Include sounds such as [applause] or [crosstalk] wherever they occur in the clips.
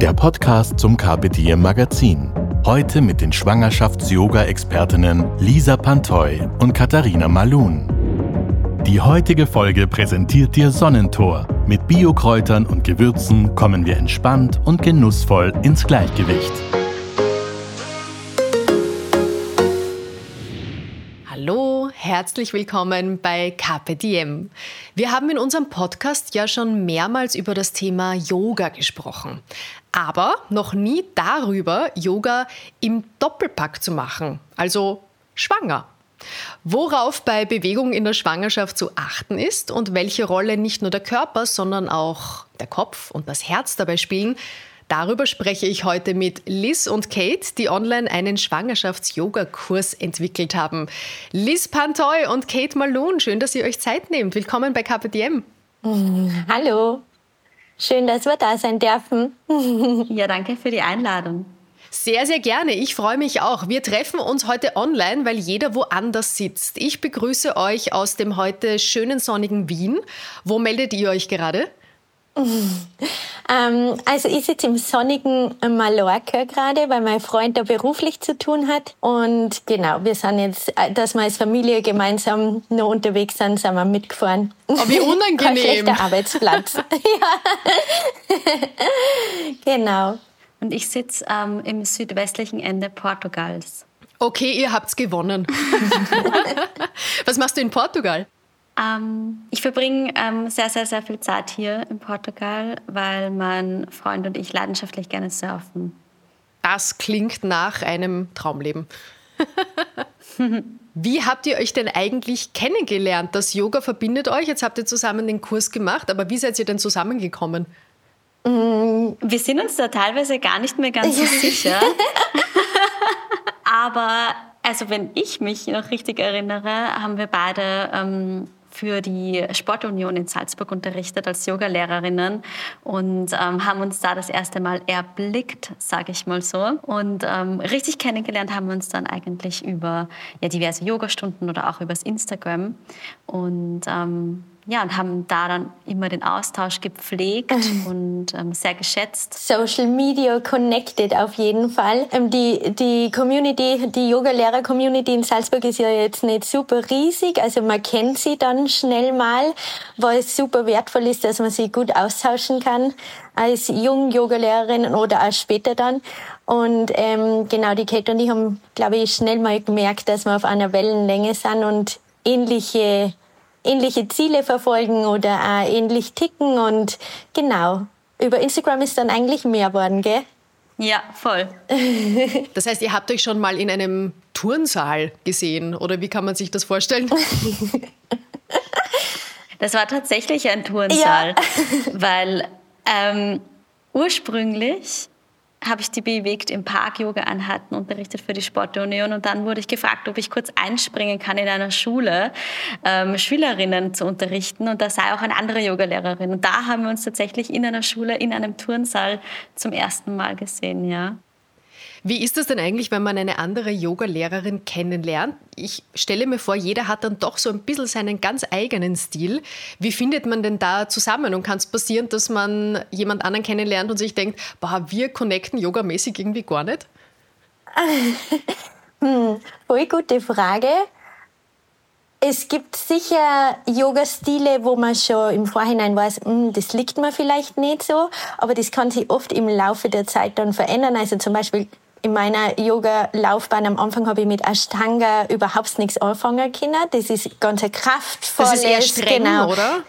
der Podcast zum Carpe Magazin. Heute mit den Schwangerschafts-Yoga-Expertinnen Lisa Pantoy und Katharina Malun. Die heutige Folge präsentiert dir Sonnentor. Mit Biokräutern und Gewürzen kommen wir entspannt und genussvoll ins Gleichgewicht. Hallo, herzlich willkommen bei Diem. Wir haben in unserem Podcast ja schon mehrmals über das Thema Yoga gesprochen, aber noch nie darüber, Yoga im Doppelpack zu machen, also schwanger. Worauf bei Bewegung in der Schwangerschaft zu achten ist und welche Rolle nicht nur der Körper, sondern auch der Kopf und das Herz dabei spielen, Darüber spreche ich heute mit Liz und Kate, die online einen Schwangerschafts-Yoga-Kurs entwickelt haben. Liz Pantoy und Kate Malone, schön, dass ihr euch Zeit nehmt. Willkommen bei KPDM. Hallo, schön, dass wir da sein dürfen. [laughs] ja, danke für die Einladung. Sehr, sehr gerne. Ich freue mich auch. Wir treffen uns heute online, weil jeder woanders sitzt. Ich begrüße euch aus dem heute schönen sonnigen Wien. Wo meldet ihr euch gerade? [laughs] Ähm, also ich sitze im sonnigen Mallorca gerade, weil mein Freund da beruflich zu tun hat. Und genau, wir sind jetzt, äh, dass wir als Familie gemeinsam noch unterwegs sind, sind wir mitgefahren. Oh, wie [laughs] unangenehm. Kein schlechter Arbeitsplatz. [laughs] genau. Und ich sitze ähm, im südwestlichen Ende Portugals. Okay, ihr habt's gewonnen. Was machst du in Portugal? Ähm, ich verbringe ähm, sehr, sehr, sehr viel Zeit hier in Portugal, weil mein Freund und ich leidenschaftlich gerne surfen. Das klingt nach einem Traumleben. [laughs] Wie habt ihr euch denn eigentlich kennengelernt? Das Yoga verbindet euch. Jetzt habt ihr zusammen den Kurs gemacht, aber wie seid ihr denn zusammengekommen? Mm, wir sind uns da teilweise gar nicht mehr ganz so sicher. [laughs] aber also wenn ich mich noch richtig erinnere, haben wir beide ähm, für die Sportunion in Salzburg unterrichtet als Yogalehrerinnen und ähm, haben uns da das erste Mal erblickt, sage ich mal so. Und ähm, richtig kennengelernt haben wir uns dann eigentlich über ja, diverse Yogastunden oder auch übers Instagram. Und ähm, ja, und haben da dann immer den Austausch gepflegt und ähm, sehr geschätzt. Social Media connected auf jeden Fall. Ähm, die, die Community, die Yoga-Lehrer-Community in Salzburg ist ja jetzt nicht super riesig, also man kennt sie dann schnell mal, was super wertvoll ist, dass man sie gut austauschen kann als jung Yoga-Lehrerin oder auch später dann. Und ähm, genau, die Kate und ich haben, glaube ich, schnell mal gemerkt, dass wir auf einer Wellenlänge sind und ähnliche ähnliche Ziele verfolgen oder auch ähnlich ticken und genau. Über Instagram ist dann eigentlich mehr worden, gell? Ja, voll. [laughs] Das heißt, ihr habt euch schon mal in einem Turnsaal gesehen oder wie kann man sich das vorstellen? [laughs] Das war tatsächlich ein Turnsaal, ja. weil ähm, ursprünglich habe ich die bewegt im Park Yoga anhatten, unterrichtet für die Sportunion und dann wurde ich gefragt, ob ich kurz einspringen kann in einer Schule, ähm, Schülerinnen zu unterrichten und da sei auch eine andere Yogalehrerin. Und da haben wir uns tatsächlich in einer Schule, in einem Turnsaal zum ersten Mal gesehen, ja. Wie ist das denn eigentlich, wenn man eine andere Yoga-Lehrerin kennenlernt? Ich stelle mir vor, jeder hat dann doch so ein bisschen seinen ganz eigenen Stil. Wie findet man denn da zusammen? Und kann es passieren, dass man jemand anderen kennenlernt und sich denkt, boah, wir connecten yogamäßig irgendwie gar nicht? [laughs] hm, voll gute Frage. Es gibt sicher Yoga-Stile, wo man schon im Vorhinein weiß, hm, das liegt mir vielleicht nicht so, aber das kann sich oft im Laufe der Zeit dann verändern. Also zum Beispiel in meiner Yoga-Laufbahn am Anfang habe ich mit Ashtanga überhaupt nichts anfangen können. Das ist ganz ein kraftvolles. Das ist eher streng, genau, oder?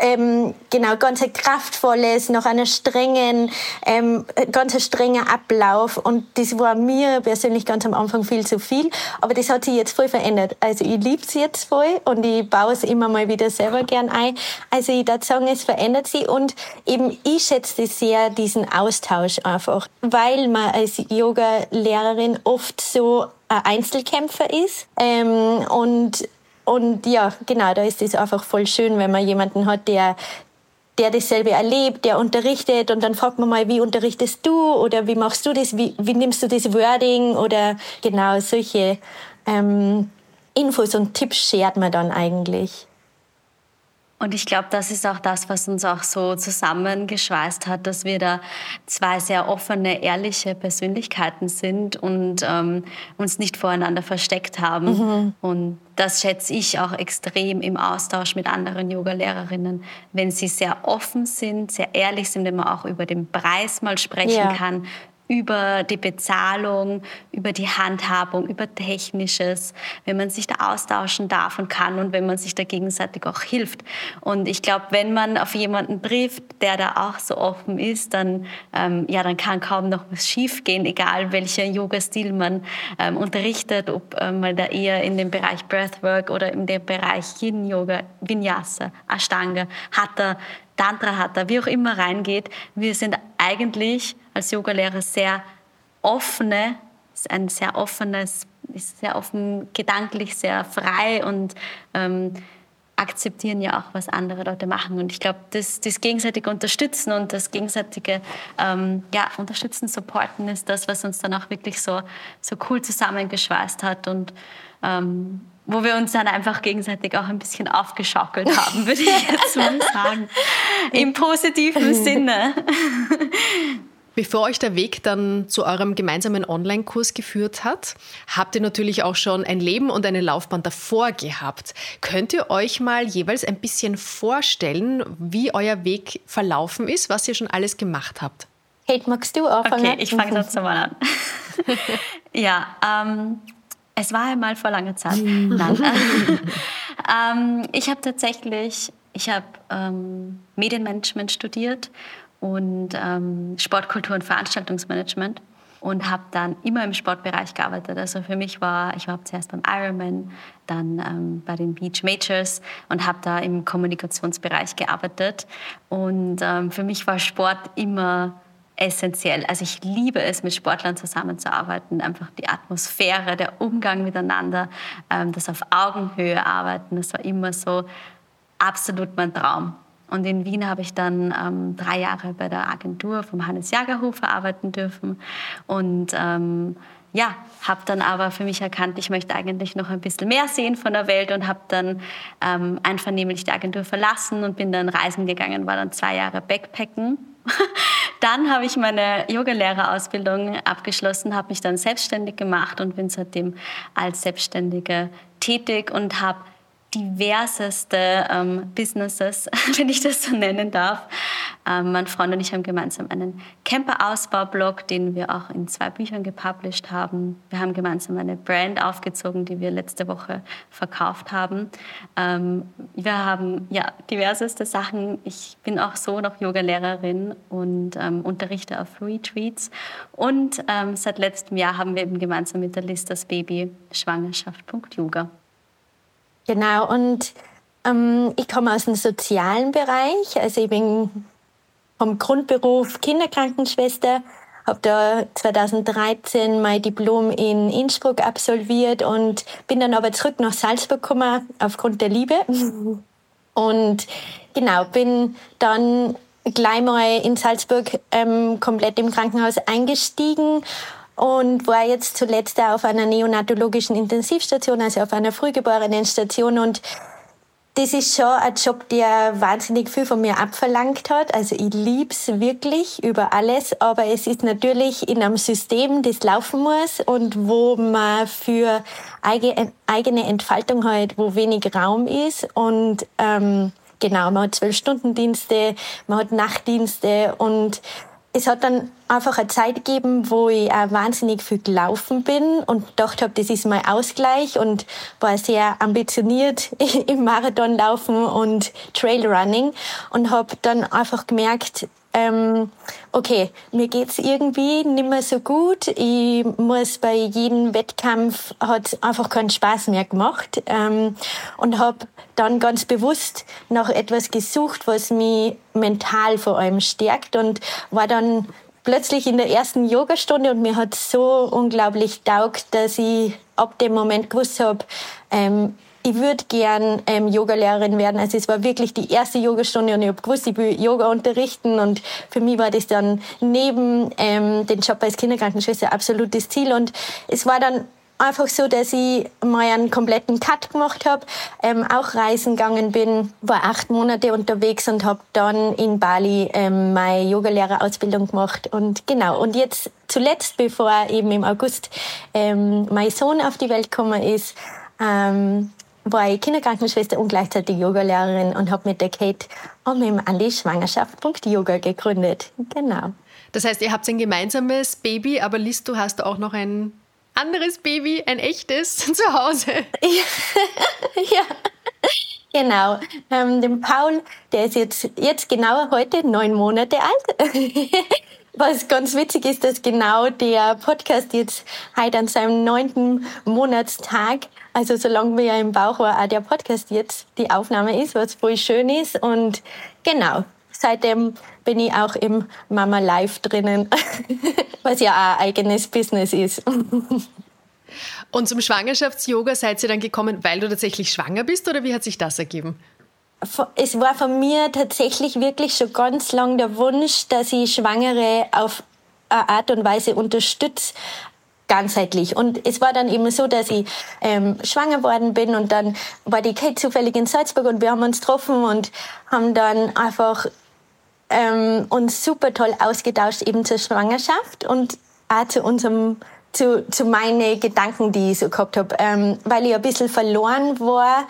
Ähm, genau, ganz kraftvolles, nach einer strengen, ähm, ganz strenger Ablauf. Und das war mir persönlich ganz am Anfang viel zu viel. Aber das hat sich jetzt voll verändert. Also ich liebe es jetzt voll und ich baue es immer mal wieder selber gern ein. Also ich würde sagen, es verändert sich und eben ich schätze sehr diesen Austausch einfach, weil man als Yoga-Lehrerin oft so ein Einzelkämpfer ist ähm, und und ja, genau, da ist es einfach voll schön, wenn man jemanden hat, der, der dasselbe erlebt, der unterrichtet. Und dann fragt man mal, wie unterrichtest du? Oder wie machst du das, wie, wie nimmst du das Wording? Oder genau solche ähm, Infos und Tipps schert man dann eigentlich. Und ich glaube, das ist auch das, was uns auch so zusammengeschweißt hat, dass wir da zwei sehr offene, ehrliche Persönlichkeiten sind und ähm, uns nicht voreinander versteckt haben. Mhm. Und das schätze ich auch extrem im Austausch mit anderen Yoga-Lehrerinnen, wenn sie sehr offen sind, sehr ehrlich sind, wenn man auch über den Preis mal sprechen ja. kann, über die Bezahlung, über die Handhabung, über Technisches, wenn man sich da austauschen darf und kann und wenn man sich da gegenseitig auch hilft. Und ich glaube, wenn man auf jemanden trifft, der da auch so offen ist, dann, ähm, ja, dann kann kaum noch was schiefgehen, egal welcher Yoga-Stil man ähm, unterrichtet, ob ähm, man da eher in dem Bereich Breathwork oder in dem Bereich Yin-Yoga, Vinyasa, Ashtanga, Hatha, Tantra Hatha, wie auch immer reingeht. Wir sind eigentlich als Yogalehrer sehr offene, ein sehr offenes, sehr offen, gedanklich sehr frei und ähm, akzeptieren ja auch, was andere Leute machen. Und ich glaube, das, das gegenseitige Unterstützen und das gegenseitige ähm, ja, Unterstützen, Supporten ist das, was uns dann auch wirklich so, so cool zusammengeschweißt hat und ähm, wo wir uns dann einfach gegenseitig auch ein bisschen aufgeschaukelt [laughs] haben, würde ich jetzt [laughs] mal sagen. Im positiven [laughs] Sinne. Bevor euch der Weg dann zu eurem gemeinsamen Online-Kurs geführt hat, habt ihr natürlich auch schon ein Leben und eine Laufbahn davor gehabt. Könnt ihr euch mal jeweils ein bisschen vorstellen, wie euer Weg verlaufen ist, was ihr schon alles gemacht habt? Kate, magst du anfangen? Okay, ich fange dazu mal an. ja, ähm, es war einmal vor langer Zeit. Nein. [laughs] ähm, ich habe tatsächlich, ich habe ähm, Medienmanagement studiert und ähm, Sportkultur und Veranstaltungsmanagement und habe dann immer im Sportbereich gearbeitet. Also für mich war, ich war zuerst beim Ironman, dann ähm, bei den Beach Majors und habe da im Kommunikationsbereich gearbeitet. Und ähm, für mich war Sport immer essentiell. Also ich liebe es, mit Sportlern zusammenzuarbeiten. Einfach die Atmosphäre, der Umgang miteinander, ähm, das auf Augenhöhe arbeiten, das war immer so absolut mein Traum. Und in Wien habe ich dann ähm, drei Jahre bei der Agentur vom Hannes Jagerhofer arbeiten dürfen. Und ähm, ja, habe dann aber für mich erkannt, ich möchte eigentlich noch ein bisschen mehr sehen von der Welt und habe dann ähm, einvernehmlich die Agentur verlassen und bin dann reisen gegangen, war dann zwei Jahre Backpacken. [laughs] dann habe ich meine Yogalehrerausbildung abgeschlossen, habe mich dann selbstständig gemacht und bin seitdem als Selbstständige tätig und habe diverseste ähm, Businesses, [laughs] wenn ich das so nennen darf. Ähm, mein Freund und ich haben gemeinsam einen Camper-Ausbau-Blog, den wir auch in zwei Büchern gepublished haben. Wir haben gemeinsam eine Brand aufgezogen, die wir letzte Woche verkauft haben. Ähm, wir haben ja diverseste Sachen. Ich bin auch so noch Yoga-Lehrerin und ähm, unterrichte auf Retreats. Und ähm, seit letztem Jahr haben wir eben gemeinsam mit der List das Baby Schwangerschaft.yoga. Genau, und ähm, ich komme aus dem sozialen Bereich. Also ich bin vom Grundberuf Kinderkrankenschwester, habe da 2013 mein Diplom in Innsbruck absolviert und bin dann aber zurück nach Salzburg gekommen aufgrund der Liebe. [laughs] Und genau, bin dann gleich mal in Salzburg ähm, komplett im Krankenhaus eingestiegen und war jetzt zuletzt auf einer neonatologischen Intensivstation, also auf einer Frühgeborenenstation und das ist schon ein Job, der wahnsinnig viel von mir abverlangt hat. Also ich lieb's wirklich über alles, aber es ist natürlich in einem System, das laufen muss und wo man für eigene Entfaltung halt, wo wenig Raum ist und ähm, genau, man hat zwölf Stunden Dienste, man hat Nachtdienste und es hat dann einfach eine Zeit gegeben, wo ich auch wahnsinnig viel gelaufen bin und gedacht habe, das ist mein Ausgleich und war sehr ambitioniert [laughs] im Marathonlaufen und Trailrunning und habe dann einfach gemerkt, ähm, okay, mir geht's irgendwie nicht mehr so gut. Ich muss bei jedem Wettkampf hat einfach keinen Spaß mehr gemacht ähm, und habe dann ganz bewusst nach etwas gesucht, was mich mental vor allem stärkt und war dann plötzlich in der ersten Yogastunde und mir hat so unglaublich taugt, dass ich ab dem Moment gewusst habe, ähm, ich würde gern ähm, Yogalehrerin werden. Also es war wirklich die erste Yogastunde und ich habe gewusst, ich will Yoga unterrichten. Und für mich war das dann neben ähm, den Job als Kinderkrankenschwester absolutes Ziel. Und es war dann einfach so, dass ich mal einen kompletten Cut gemacht habe, ähm, auch reisen gegangen bin, war acht Monate unterwegs und habe dann in Bali ähm, meine Yogalehrerausbildung gemacht. Und genau und jetzt zuletzt, bevor eben im August ähm, mein Sohn auf die Welt gekommen ist, ähm, war ich Kinderkrankenschwester und gleichzeitig Yogalehrerin und habe mit der Kate und mit dem Andi Schwangerschaft.yoga gegründet. Genau. Das heißt, ihr habt ein gemeinsames Baby, aber Liz, du hast auch noch ein anderes Baby, ein echtes, [laughs] zu Hause. [laughs] ja. Genau. Ähm, den Paul, der ist jetzt, jetzt genau heute neun Monate alt. [laughs] Was ganz witzig ist, dass genau der Podcast jetzt heute an seinem neunten Monatstag, also solange wir ja im Bauch war, auch der Podcast jetzt die Aufnahme ist, was voll schön ist. Und genau, seitdem bin ich auch im Mama Live drinnen, [laughs] was ja auch ein eigenes Business ist. Und zum Schwangerschafts-Yoga seid ihr dann gekommen, weil du tatsächlich schwanger bist oder wie hat sich das ergeben? Es war von mir tatsächlich wirklich schon ganz lang der Wunsch, dass ich Schwangere auf eine Art und Weise unterstütze, ganzheitlich. Und es war dann eben so, dass ich ähm, schwanger worden bin und dann war die Kate zufällig in Salzburg und wir haben uns getroffen und haben dann einfach ähm, uns super toll ausgetauscht eben zur Schwangerschaft und auch zu unserem zu, zu meine Gedanken, die ich so gehabt habe, ähm, weil ich ein bisschen verloren war.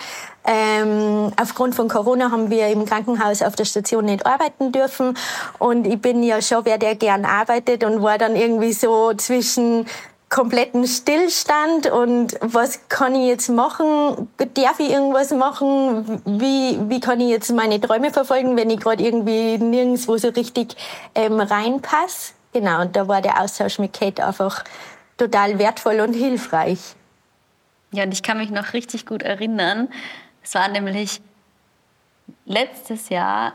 Ähm, aufgrund von Corona haben wir im Krankenhaus auf der Station nicht arbeiten dürfen und ich bin ja schon wer, der gern arbeitet und war dann irgendwie so zwischen kompletten Stillstand und was kann ich jetzt machen? Darf ich irgendwas machen? Wie, wie kann ich jetzt meine Träume verfolgen, wenn ich gerade irgendwie nirgendwo so richtig ähm, reinpasse? Genau, und da war der Austausch mit Kate einfach total wertvoll und hilfreich. Ja, und ich kann mich noch richtig gut erinnern. Es war nämlich letztes Jahr,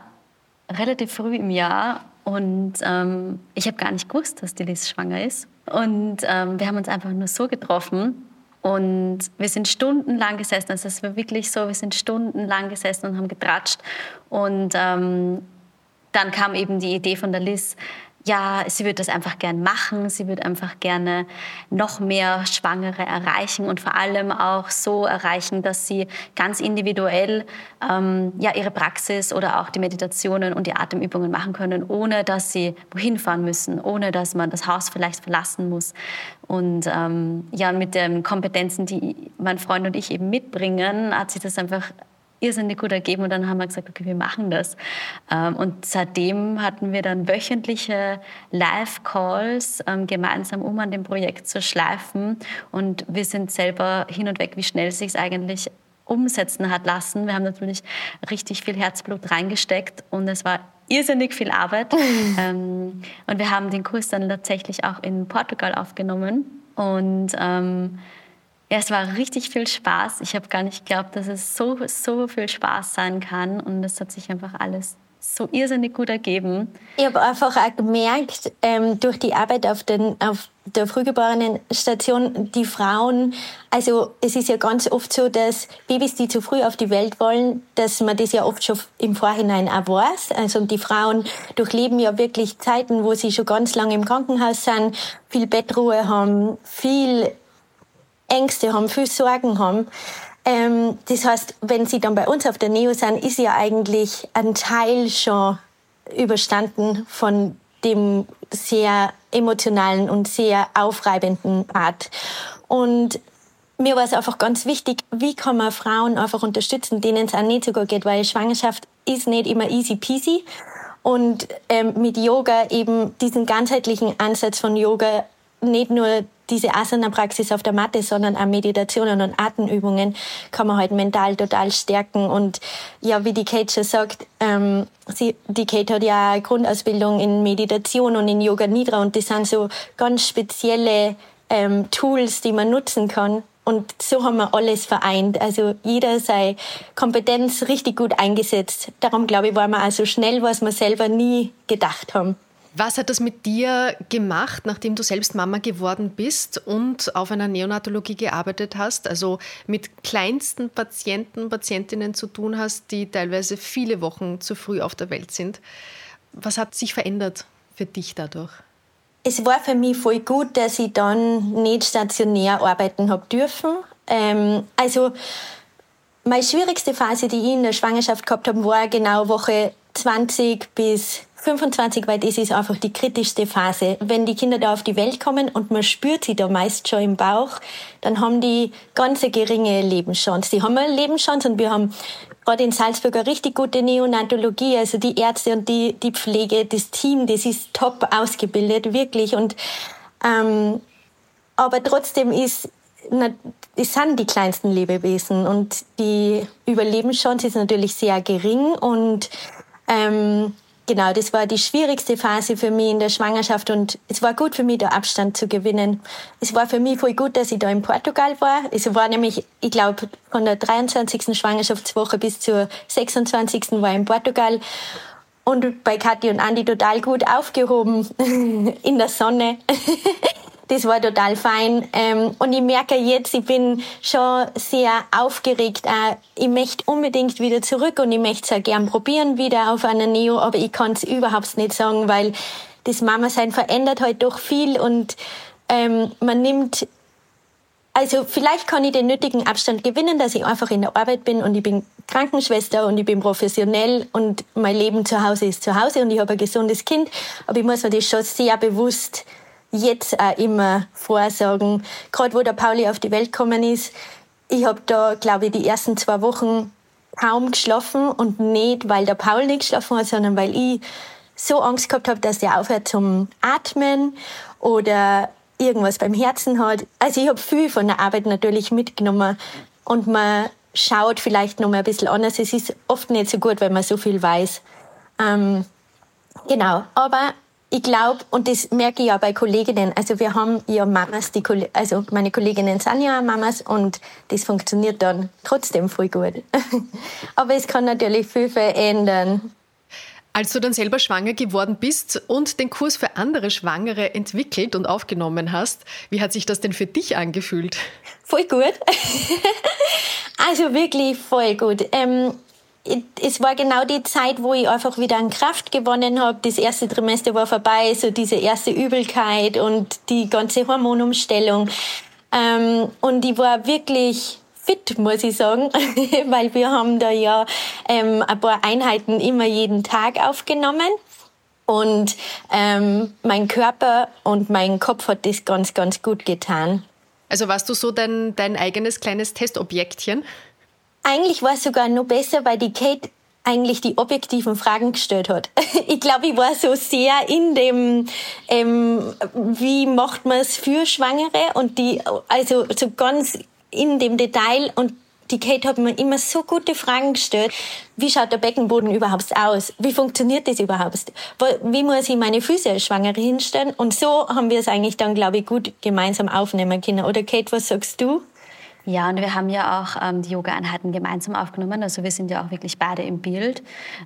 relativ früh im Jahr, und ähm, ich habe gar nicht gewusst, dass die Liz schwanger ist. Und ähm, wir haben uns einfach nur so getroffen. Und wir sind stundenlang gesessen. Also es war wirklich so, wir sind stundenlang gesessen und haben getratscht. Und ähm, dann kam eben die Idee von der Liz, ja, sie würde das einfach gern machen, sie würde einfach gerne noch mehr Schwangere erreichen und vor allem auch so erreichen, dass sie ganz individuell ähm, ja, ihre Praxis oder auch die Meditationen und die Atemübungen machen können, ohne dass sie wohin fahren müssen, ohne dass man das Haus vielleicht verlassen muss. Und ähm, ja, mit den Kompetenzen, die mein Freund und ich eben mitbringen, hat sich das einfach irrsinnig gut ergeben und dann haben wir gesagt, okay, wir machen das. Ähm, und seitdem hatten wir dann wöchentliche Live-Calls ähm, gemeinsam, um an dem Projekt zu schleifen. Und wir sind selber hin und weg, wie schnell sich es eigentlich umsetzen hat lassen. Wir haben natürlich richtig viel Herzblut reingesteckt und es war irrsinnig viel Arbeit. [laughs] ähm, und wir haben den Kurs dann tatsächlich auch in Portugal aufgenommen. Und ähm, ja, es war richtig viel Spaß. Ich habe gar nicht geglaubt, dass es so, so viel Spaß sein kann. Und es hat sich einfach alles so irrsinnig gut ergeben. Ich habe einfach auch gemerkt, ähm, durch die Arbeit auf, den, auf der Frühgeborenen-Station, die Frauen, also es ist ja ganz oft so, dass Babys, die zu früh auf die Welt wollen, dass man das ja oft schon im Vorhinein auch weiß. Also die Frauen durchleben ja wirklich Zeiten, wo sie schon ganz lange im Krankenhaus sind, viel Bettruhe haben, viel Ängste haben, viel Sorgen haben. Ähm, das heißt, wenn sie dann bei uns auf der Neo sind, ist ja eigentlich ein Teil schon überstanden von dem sehr emotionalen und sehr aufreibenden Art. Und mir war es einfach ganz wichtig, wie kann man Frauen einfach unterstützen, denen es auch nicht so gut geht, weil Schwangerschaft ist nicht immer easy peasy. und ähm, mit Yoga eben diesen ganzheitlichen Ansatz von Yoga nicht nur diese Asana-Praxis auf der Matte, sondern auch Meditationen und Atemübungen kann man halt mental total stärken. Und ja, wie die Kate schon sagt, ähm, sie, die Kate hat ja eine Grundausbildung in Meditation und in Yoga Nidra und das sind so ganz spezielle ähm, Tools, die man nutzen kann. Und so haben wir alles vereint. Also jeder sei Kompetenz richtig gut eingesetzt. Darum glaube ich, war man auch so schnell, was wir selber nie gedacht haben. Was hat das mit dir gemacht, nachdem du selbst Mama geworden bist und auf einer Neonatologie gearbeitet hast, also mit kleinsten Patienten, Patientinnen zu tun hast, die teilweise viele Wochen zu früh auf der Welt sind? Was hat sich verändert für dich dadurch? Es war für mich voll gut, dass ich dann nicht stationär arbeiten habe dürfen. Ähm, also meine schwierigste Phase, die ich in der Schwangerschaft gehabt habe, war genau Woche 20 bis 25, weil das ist einfach die kritischste Phase. Wenn die Kinder da auf die Welt kommen und man spürt sie da meist schon im Bauch, dann haben die ganz geringe Lebenschance. Die haben eine Lebenschance und wir haben gerade in Salzburg eine richtig gute Neonatologie, also die Ärzte und die, die Pflege, das Team, das ist top ausgebildet, wirklich. Und, ähm, aber trotzdem ist, es sind die kleinsten Lebewesen und die Überlebenschance ist natürlich sehr gering und ähm, genau, das war die schwierigste Phase für mich in der Schwangerschaft und es war gut für mich, da Abstand zu gewinnen. Es war für mich voll gut, dass ich da in Portugal war. Es war nämlich, ich glaube, von der 23. Schwangerschaftswoche bis zur 26. war ich in Portugal und bei Kathi und Andi total gut aufgehoben [laughs] in der Sonne. [laughs] Das war total fein. Ähm, und ich merke jetzt, ich bin schon sehr aufgeregt. Auch ich möchte unbedingt wieder zurück und ich möchte es auch gern probieren wieder auf einer Neo, aber ich kann es überhaupt nicht sagen, weil das Mama-Sein verändert halt doch viel und ähm, man nimmt also vielleicht kann ich den nötigen Abstand gewinnen, dass ich einfach in der Arbeit bin und ich bin Krankenschwester und ich bin professionell und mein Leben zu Hause ist zu Hause und ich habe ein gesundes Kind. Aber ich muss mir das schon sehr bewusst jetzt auch immer vorsagen. Gerade wo der Pauli auf die Welt gekommen ist, ich habe da, glaube ich, die ersten zwei Wochen kaum geschlafen und nicht, weil der Paul nicht geschlafen hat, sondern weil ich so Angst gehabt habe, dass der aufhört zum Atmen oder irgendwas beim Herzen hat. Also ich habe viel von der Arbeit natürlich mitgenommen und man schaut vielleicht noch mal ein bisschen anders. Es ist oft nicht so gut, wenn man so viel weiß. Ähm, genau, aber ich glaube, und das merke ich ja bei Kolleginnen, also wir haben ja Mamas, die, also meine Kolleginnen sind ja Mamas und das funktioniert dann trotzdem voll gut. [laughs] Aber es kann natürlich viel verändern. Als du dann selber schwanger geworden bist und den Kurs für andere Schwangere entwickelt und aufgenommen hast, wie hat sich das denn für dich angefühlt? Voll gut. [laughs] also wirklich voll gut. Ähm, es war genau die Zeit, wo ich einfach wieder an Kraft gewonnen habe. Das erste Trimester war vorbei, so diese erste Übelkeit und die ganze Hormonumstellung. Ähm, und ich war wirklich fit, muss ich sagen, [laughs] weil wir haben da ja ähm, ein paar Einheiten immer jeden Tag aufgenommen. Und ähm, mein Körper und mein Kopf hat das ganz, ganz gut getan. Also warst du so dein, dein eigenes kleines Testobjektchen? Eigentlich war es sogar noch besser, weil die Kate eigentlich die objektiven Fragen gestellt hat. [laughs] Ich glaube, ich war so sehr in dem, ähm, wie macht man es für Schwangere und die, also so ganz in dem Detail und die Kate hat mir immer so gute Fragen gestellt. Wie schaut der Beckenboden überhaupt aus? Wie funktioniert das überhaupt? Wie muss ich meine Füße als Schwangere hinstellen? Und so haben wir es eigentlich dann, glaube ich, gut gemeinsam aufnehmen können. Oder Kate, was sagst du? Ja, und wir haben ja auch ähm, die Yoga-Einheiten gemeinsam aufgenommen. Also wir sind ja auch wirklich beide im Bild.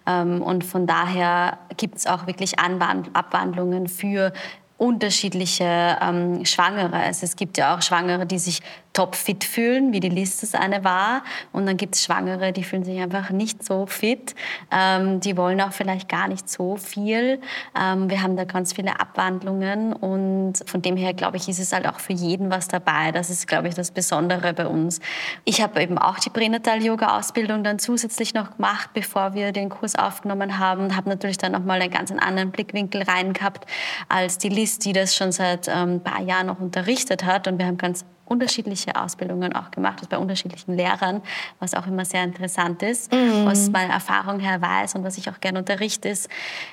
Ähm, und von daher gibt es auch wirklich Anwand Abwandlungen für unterschiedliche ähm, Schwangere. Also es gibt ja auch Schwangere, die sich topfit fühlen, wie die Liste das eine war. Und dann gibt es Schwangere, die fühlen sich einfach nicht so fit. Ähm, die wollen auch vielleicht gar nicht so viel. Ähm, wir haben da ganz viele Abwandlungen und von dem her, glaube ich, ist es halt auch für jeden was dabei. Das ist, glaube ich, das Besondere bei uns. Ich habe eben auch die Pränatal-Yoga-Ausbildung dann zusätzlich noch gemacht, bevor wir den Kurs aufgenommen haben. Habe natürlich dann nochmal einen ganz anderen Blickwinkel rein gehabt als die List, die das schon seit ähm, ein paar Jahren noch unterrichtet hat. Und wir haben ganz unterschiedliche Ausbildungen auch gemacht, also bei unterschiedlichen Lehrern, was auch immer sehr interessant ist. Mhm. Was meine Erfahrung her weiß und was ich auch gerne unterrichte, ist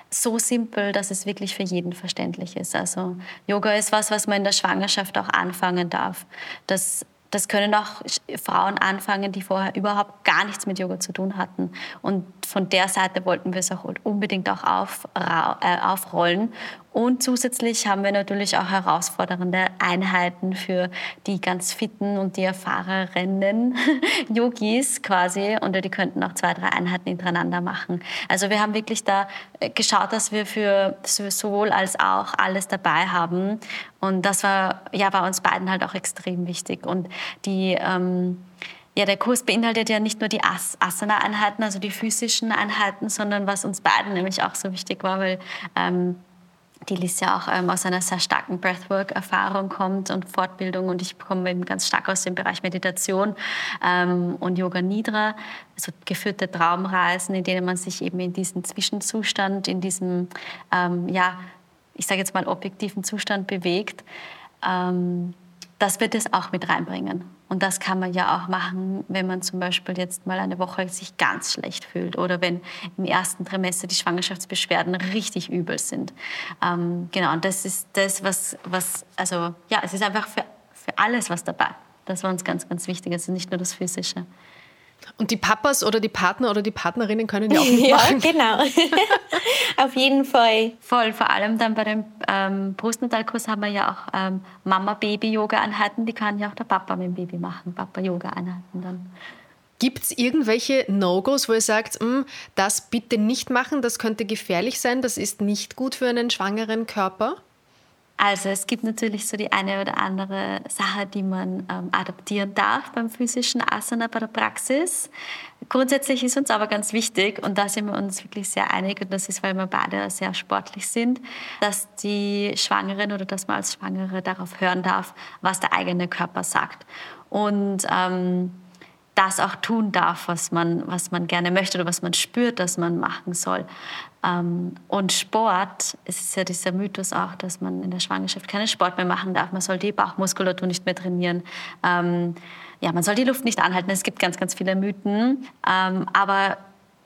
so simpel, dass es wirklich für jeden verständlich ist. Also Yoga ist was, was man in der Schwangerschaft auch anfangen darf. Das das können auch Frauen anfangen, die vorher überhaupt gar nichts mit Yoga zu tun hatten. Und von der Seite wollten wir es auch unbedingt auch auf, äh, aufrollen und zusätzlich haben wir natürlich auch herausfordernde Einheiten für die ganz fitten und die erfahrenen [laughs] Yogis quasi. Und die könnten auch zwei, drei Einheiten hintereinander machen. Also wir haben wirklich da äh, geschaut, dass wir für sowohl als auch alles dabei haben. Und das war, ja, war uns beiden halt auch extrem wichtig. Und die... Ähm, ja, der Kurs beinhaltet ja nicht nur die As Asana-Einheiten, also die physischen Einheiten, sondern was uns beiden nämlich auch so wichtig war, weil ähm, die Liz ja auch ähm, aus einer sehr starken Breathwork-Erfahrung kommt und Fortbildung und ich komme eben ganz stark aus dem Bereich Meditation ähm, und Yoga Nidra, also geführte Traumreisen, in denen man sich eben in diesen Zwischenzustand, in diesem, ähm, ja, ich sage jetzt mal objektiven Zustand bewegt. Ähm, das wird es auch mit reinbringen. Und das kann man ja auch machen, wenn man zum Beispiel jetzt mal eine Woche sich ganz schlecht fühlt oder wenn im ersten Trimester die Schwangerschaftsbeschwerden richtig übel sind. Ähm, genau, und das ist das, was, was, also ja, es ist einfach für, für alles was dabei. Das war uns ganz, ganz wichtig, also nicht nur das Physische. Und die Papas oder die Partner oder die Partnerinnen können ja auch [laughs] mitmachen. Ja, genau. [laughs] Auf jeden Fall. Voll. Vor allem dann bei dem ähm, Brustnatalkurs haben wir ja auch ähm, Mama-Baby-Yoga-Einheiten. Die kann ja auch der Papa mit dem Baby machen. Papa-Yoga-Einheiten dann. Gibt es irgendwelche No-Gos, wo ihr sagt, hm, das bitte nicht machen, das könnte gefährlich sein, das ist nicht gut für einen schwangeren Körper? Also es gibt natürlich so die eine oder andere Sache, die man ähm, adaptieren darf beim physischen Asana bei der Praxis. Grundsätzlich ist uns aber ganz wichtig, und da sind wir uns wirklich sehr einig, und das ist, weil wir beide sehr sportlich sind, dass die Schwangere oder dass man als Schwangere darauf hören darf, was der eigene Körper sagt. Und ähm, das auch tun darf, was man, was man gerne möchte oder was man spürt, dass man machen soll. Ähm, und Sport, es ist ja dieser Mythos auch, dass man in der Schwangerschaft keinen Sport mehr machen darf. Man soll die Bauchmuskulatur nicht mehr trainieren. Ähm, ja, man soll die Luft nicht anhalten. Es gibt ganz, ganz viele Mythen. Ähm, aber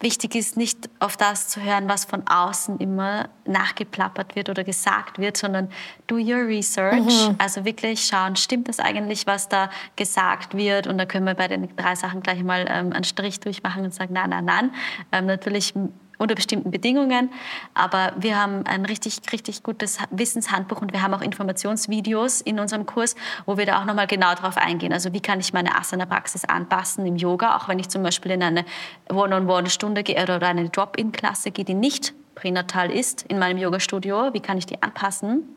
Wichtig ist nicht auf das zu hören, was von außen immer nachgeplappert wird oder gesagt wird, sondern do your research. Mhm. Also wirklich schauen, stimmt das eigentlich, was da gesagt wird? Und da können wir bei den drei Sachen gleich mal ähm, einen Strich durchmachen und sagen, nein, nein, nein. Ähm, natürlich unter bestimmten Bedingungen. Aber wir haben ein richtig, richtig gutes Wissenshandbuch und wir haben auch Informationsvideos in unserem Kurs, wo wir da auch nochmal genau darauf eingehen. Also wie kann ich meine Asana-Praxis anpassen im Yoga, auch wenn ich zum Beispiel in eine One-on-One-Stunde gehe oder eine Drop-in-Klasse gehe, die nicht pränatal ist in meinem Yoga-Studio. Wie kann ich die anpassen?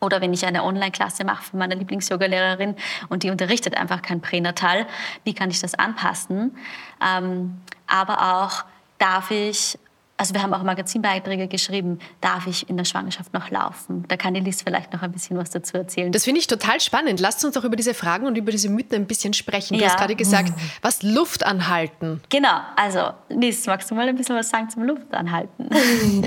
Oder wenn ich eine Online-Klasse mache von meiner Lieblings-Yoga-Lehrerin und die unterrichtet einfach kein Pränatal, wie kann ich das anpassen? Ähm, aber auch darf ich also wir haben auch Magazinbeiträge geschrieben, darf ich in der Schwangerschaft noch laufen? Da kann die Liz vielleicht noch ein bisschen was dazu erzählen. Das finde ich total spannend. Lasst uns doch über diese Fragen und über diese Mythen ein bisschen sprechen. Du ja. hast gerade gesagt, was Luft anhalten. Genau, also Liz, magst du mal ein bisschen was sagen zum Luftanhalten? [laughs]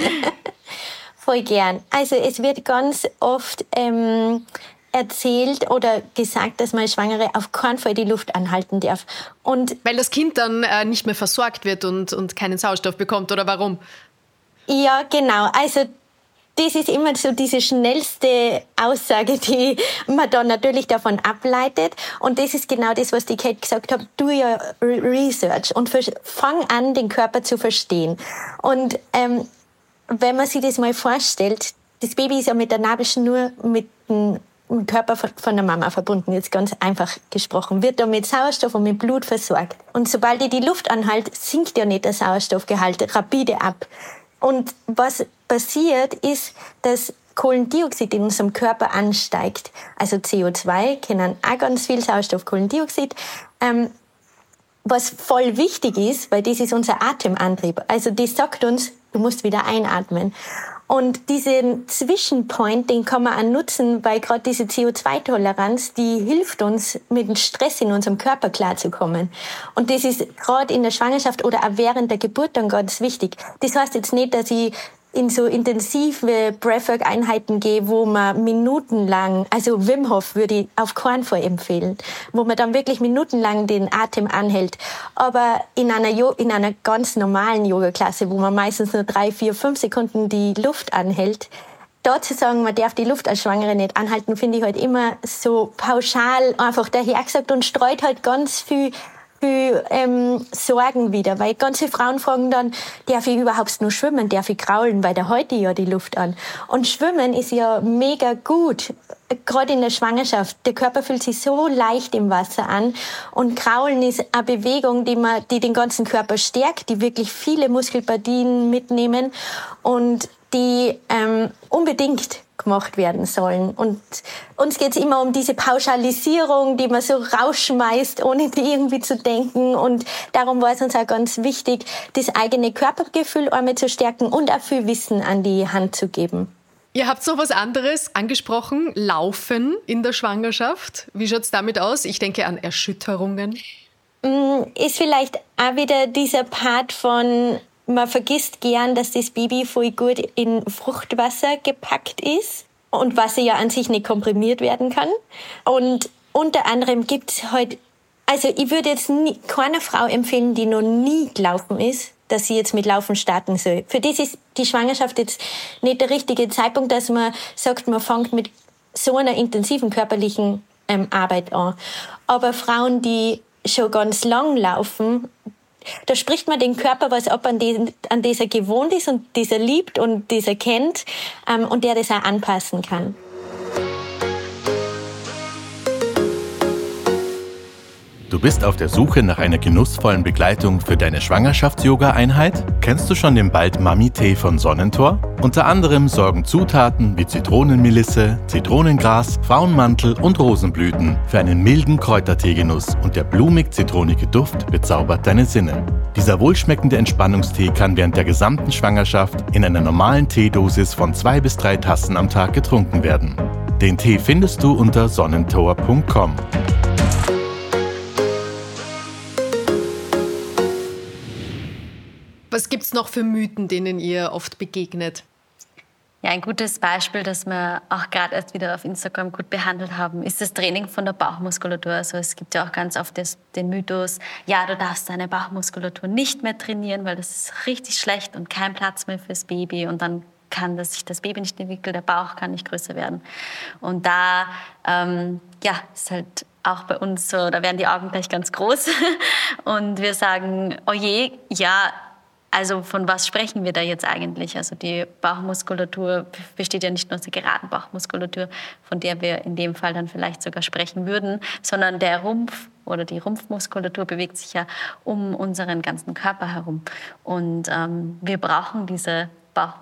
Voll gern. Also es wird ganz oft ähm, erzählt oder gesagt, dass man Schwangere auf keinen Fall die Luft anhalten darf. Und Weil das Kind dann äh, nicht mehr versorgt wird und, und keinen Sauerstoff bekommt, oder warum? Ja, genau. Also das ist immer so diese schnellste Aussage, die man dann natürlich davon ableitet. Und das ist genau das, was die Kate gesagt hat. Do your research und fang an, den Körper zu verstehen. Und ähm, wenn man sich das mal vorstellt, das Baby ist ja mit der Nabelschnur mit dem Körper von der Mama verbunden, jetzt ganz einfach gesprochen, wird da mit Sauerstoff und mit Blut versorgt. Und sobald ihr die Luft anhalt, sinkt ja nicht der Sauerstoffgehalt rapide ab. Und was passiert ist, dass Kohlendioxid in unserem Körper ansteigt. Also CO2 kennen auch ganz viel Sauerstoff, Kohlendioxid. Ähm, was voll wichtig ist, weil das ist unser Atemantrieb. Also die sagt uns, du musst wieder einatmen. Und diesen Zwischenpoint, den kann man auch nutzen, weil gerade diese CO2-Toleranz, die hilft uns, mit dem Stress in unserem Körper klarzukommen. Und das ist gerade in der Schwangerschaft oder auch während der Geburt dann ganz wichtig. Das heißt jetzt nicht, dass ich in so intensive Breathwork-Einheiten gehe, wo man minutenlang, also Wim Hof würde ich auf keinen Fall empfehlen, wo man dann wirklich minutenlang den Atem anhält. Aber in einer, jo in einer ganz normalen Yoga-Klasse, wo man meistens nur drei, vier, fünf Sekunden die Luft anhält, dort zu sagen, man darf die Luft als Schwangere nicht anhalten, finde ich halt immer so pauschal einfach dahergesagt und streut halt ganz viel viel ähm, Sorgen wieder, weil ganz viele Frauen fragen dann, darf ich überhaupt nur schwimmen, darf ich kraulen, weil da heute ja die Luft an. Und Schwimmen ist ja mega gut, gerade in der Schwangerschaft. Der Körper fühlt sich so leicht im Wasser an und Kraulen ist eine Bewegung, die man, die den ganzen Körper stärkt, die wirklich viele Muskelpartien mitnehmen und die ähm, unbedingt gemacht werden sollen. Und uns geht es immer um diese Pauschalisierung, die man so rausschmeißt, ohne irgendwie zu denken. Und darum war es uns auch ganz wichtig, das eigene Körpergefühl einmal zu stärken und auch viel Wissen an die Hand zu geben. Ihr habt noch was anderes angesprochen, Laufen in der Schwangerschaft. Wie schaut es damit aus? Ich denke an Erschütterungen. Mm, ist vielleicht auch wieder dieser Part von man vergisst gern, dass das Baby voll gut in Fruchtwasser gepackt ist und Wasser ja an sich nicht komprimiert werden kann. Und unter anderem gibt's halt, also ich würde jetzt nie, keiner Frau empfehlen, die noch nie gelaufen ist, dass sie jetzt mit Laufen starten soll. Für das ist die Schwangerschaft jetzt nicht der richtige Zeitpunkt, dass man sagt, man fängt mit so einer intensiven körperlichen ähm, Arbeit an. Aber Frauen, die schon ganz lang laufen, da spricht man den Körper was ab, an, den, an dieser gewohnt ist und dieser liebt und dieser kennt ähm, und der das auch anpassen kann. Du bist auf der Suche nach einer genussvollen Begleitung für deine Schwangerschafts-Yoga-Einheit? Kennst du schon den bald Mami-Tee von Sonnentor? Unter anderem sorgen Zutaten wie Zitronenmelisse, Zitronengras, Frauenmantel und Rosenblüten für einen milden Kräuterteegenuss und der blumig-zitronige Duft bezaubert deine Sinne. Dieser wohlschmeckende Entspannungstee kann während der gesamten Schwangerschaft in einer normalen Teedosis von zwei bis drei Tassen am Tag getrunken werden. Den Tee findest du unter sonnentor.com. Was gibt es noch für Mythen, denen ihr oft begegnet? Ja, ein gutes Beispiel, das wir auch gerade erst wieder auf Instagram gut behandelt haben, ist das Training von der Bauchmuskulatur. Also es gibt ja auch ganz oft das, den Mythos, ja, du darfst deine Bauchmuskulatur nicht mehr trainieren, weil das ist richtig schlecht und kein Platz mehr fürs Baby und dann kann das, sich das Baby nicht entwickeln, der Bauch kann nicht größer werden. Und da, ähm, ja, ist halt auch bei uns so, da werden die Augen gleich ganz groß [laughs] und wir sagen, oh je, ja, also von was sprechen wir da jetzt eigentlich? Also die Bauchmuskulatur besteht ja nicht nur aus der geraden Bauchmuskulatur, von der wir in dem Fall dann vielleicht sogar sprechen würden, sondern der Rumpf oder die Rumpfmuskulatur bewegt sich ja um unseren ganzen Körper herum. Und ähm, wir brauchen diese Bauch-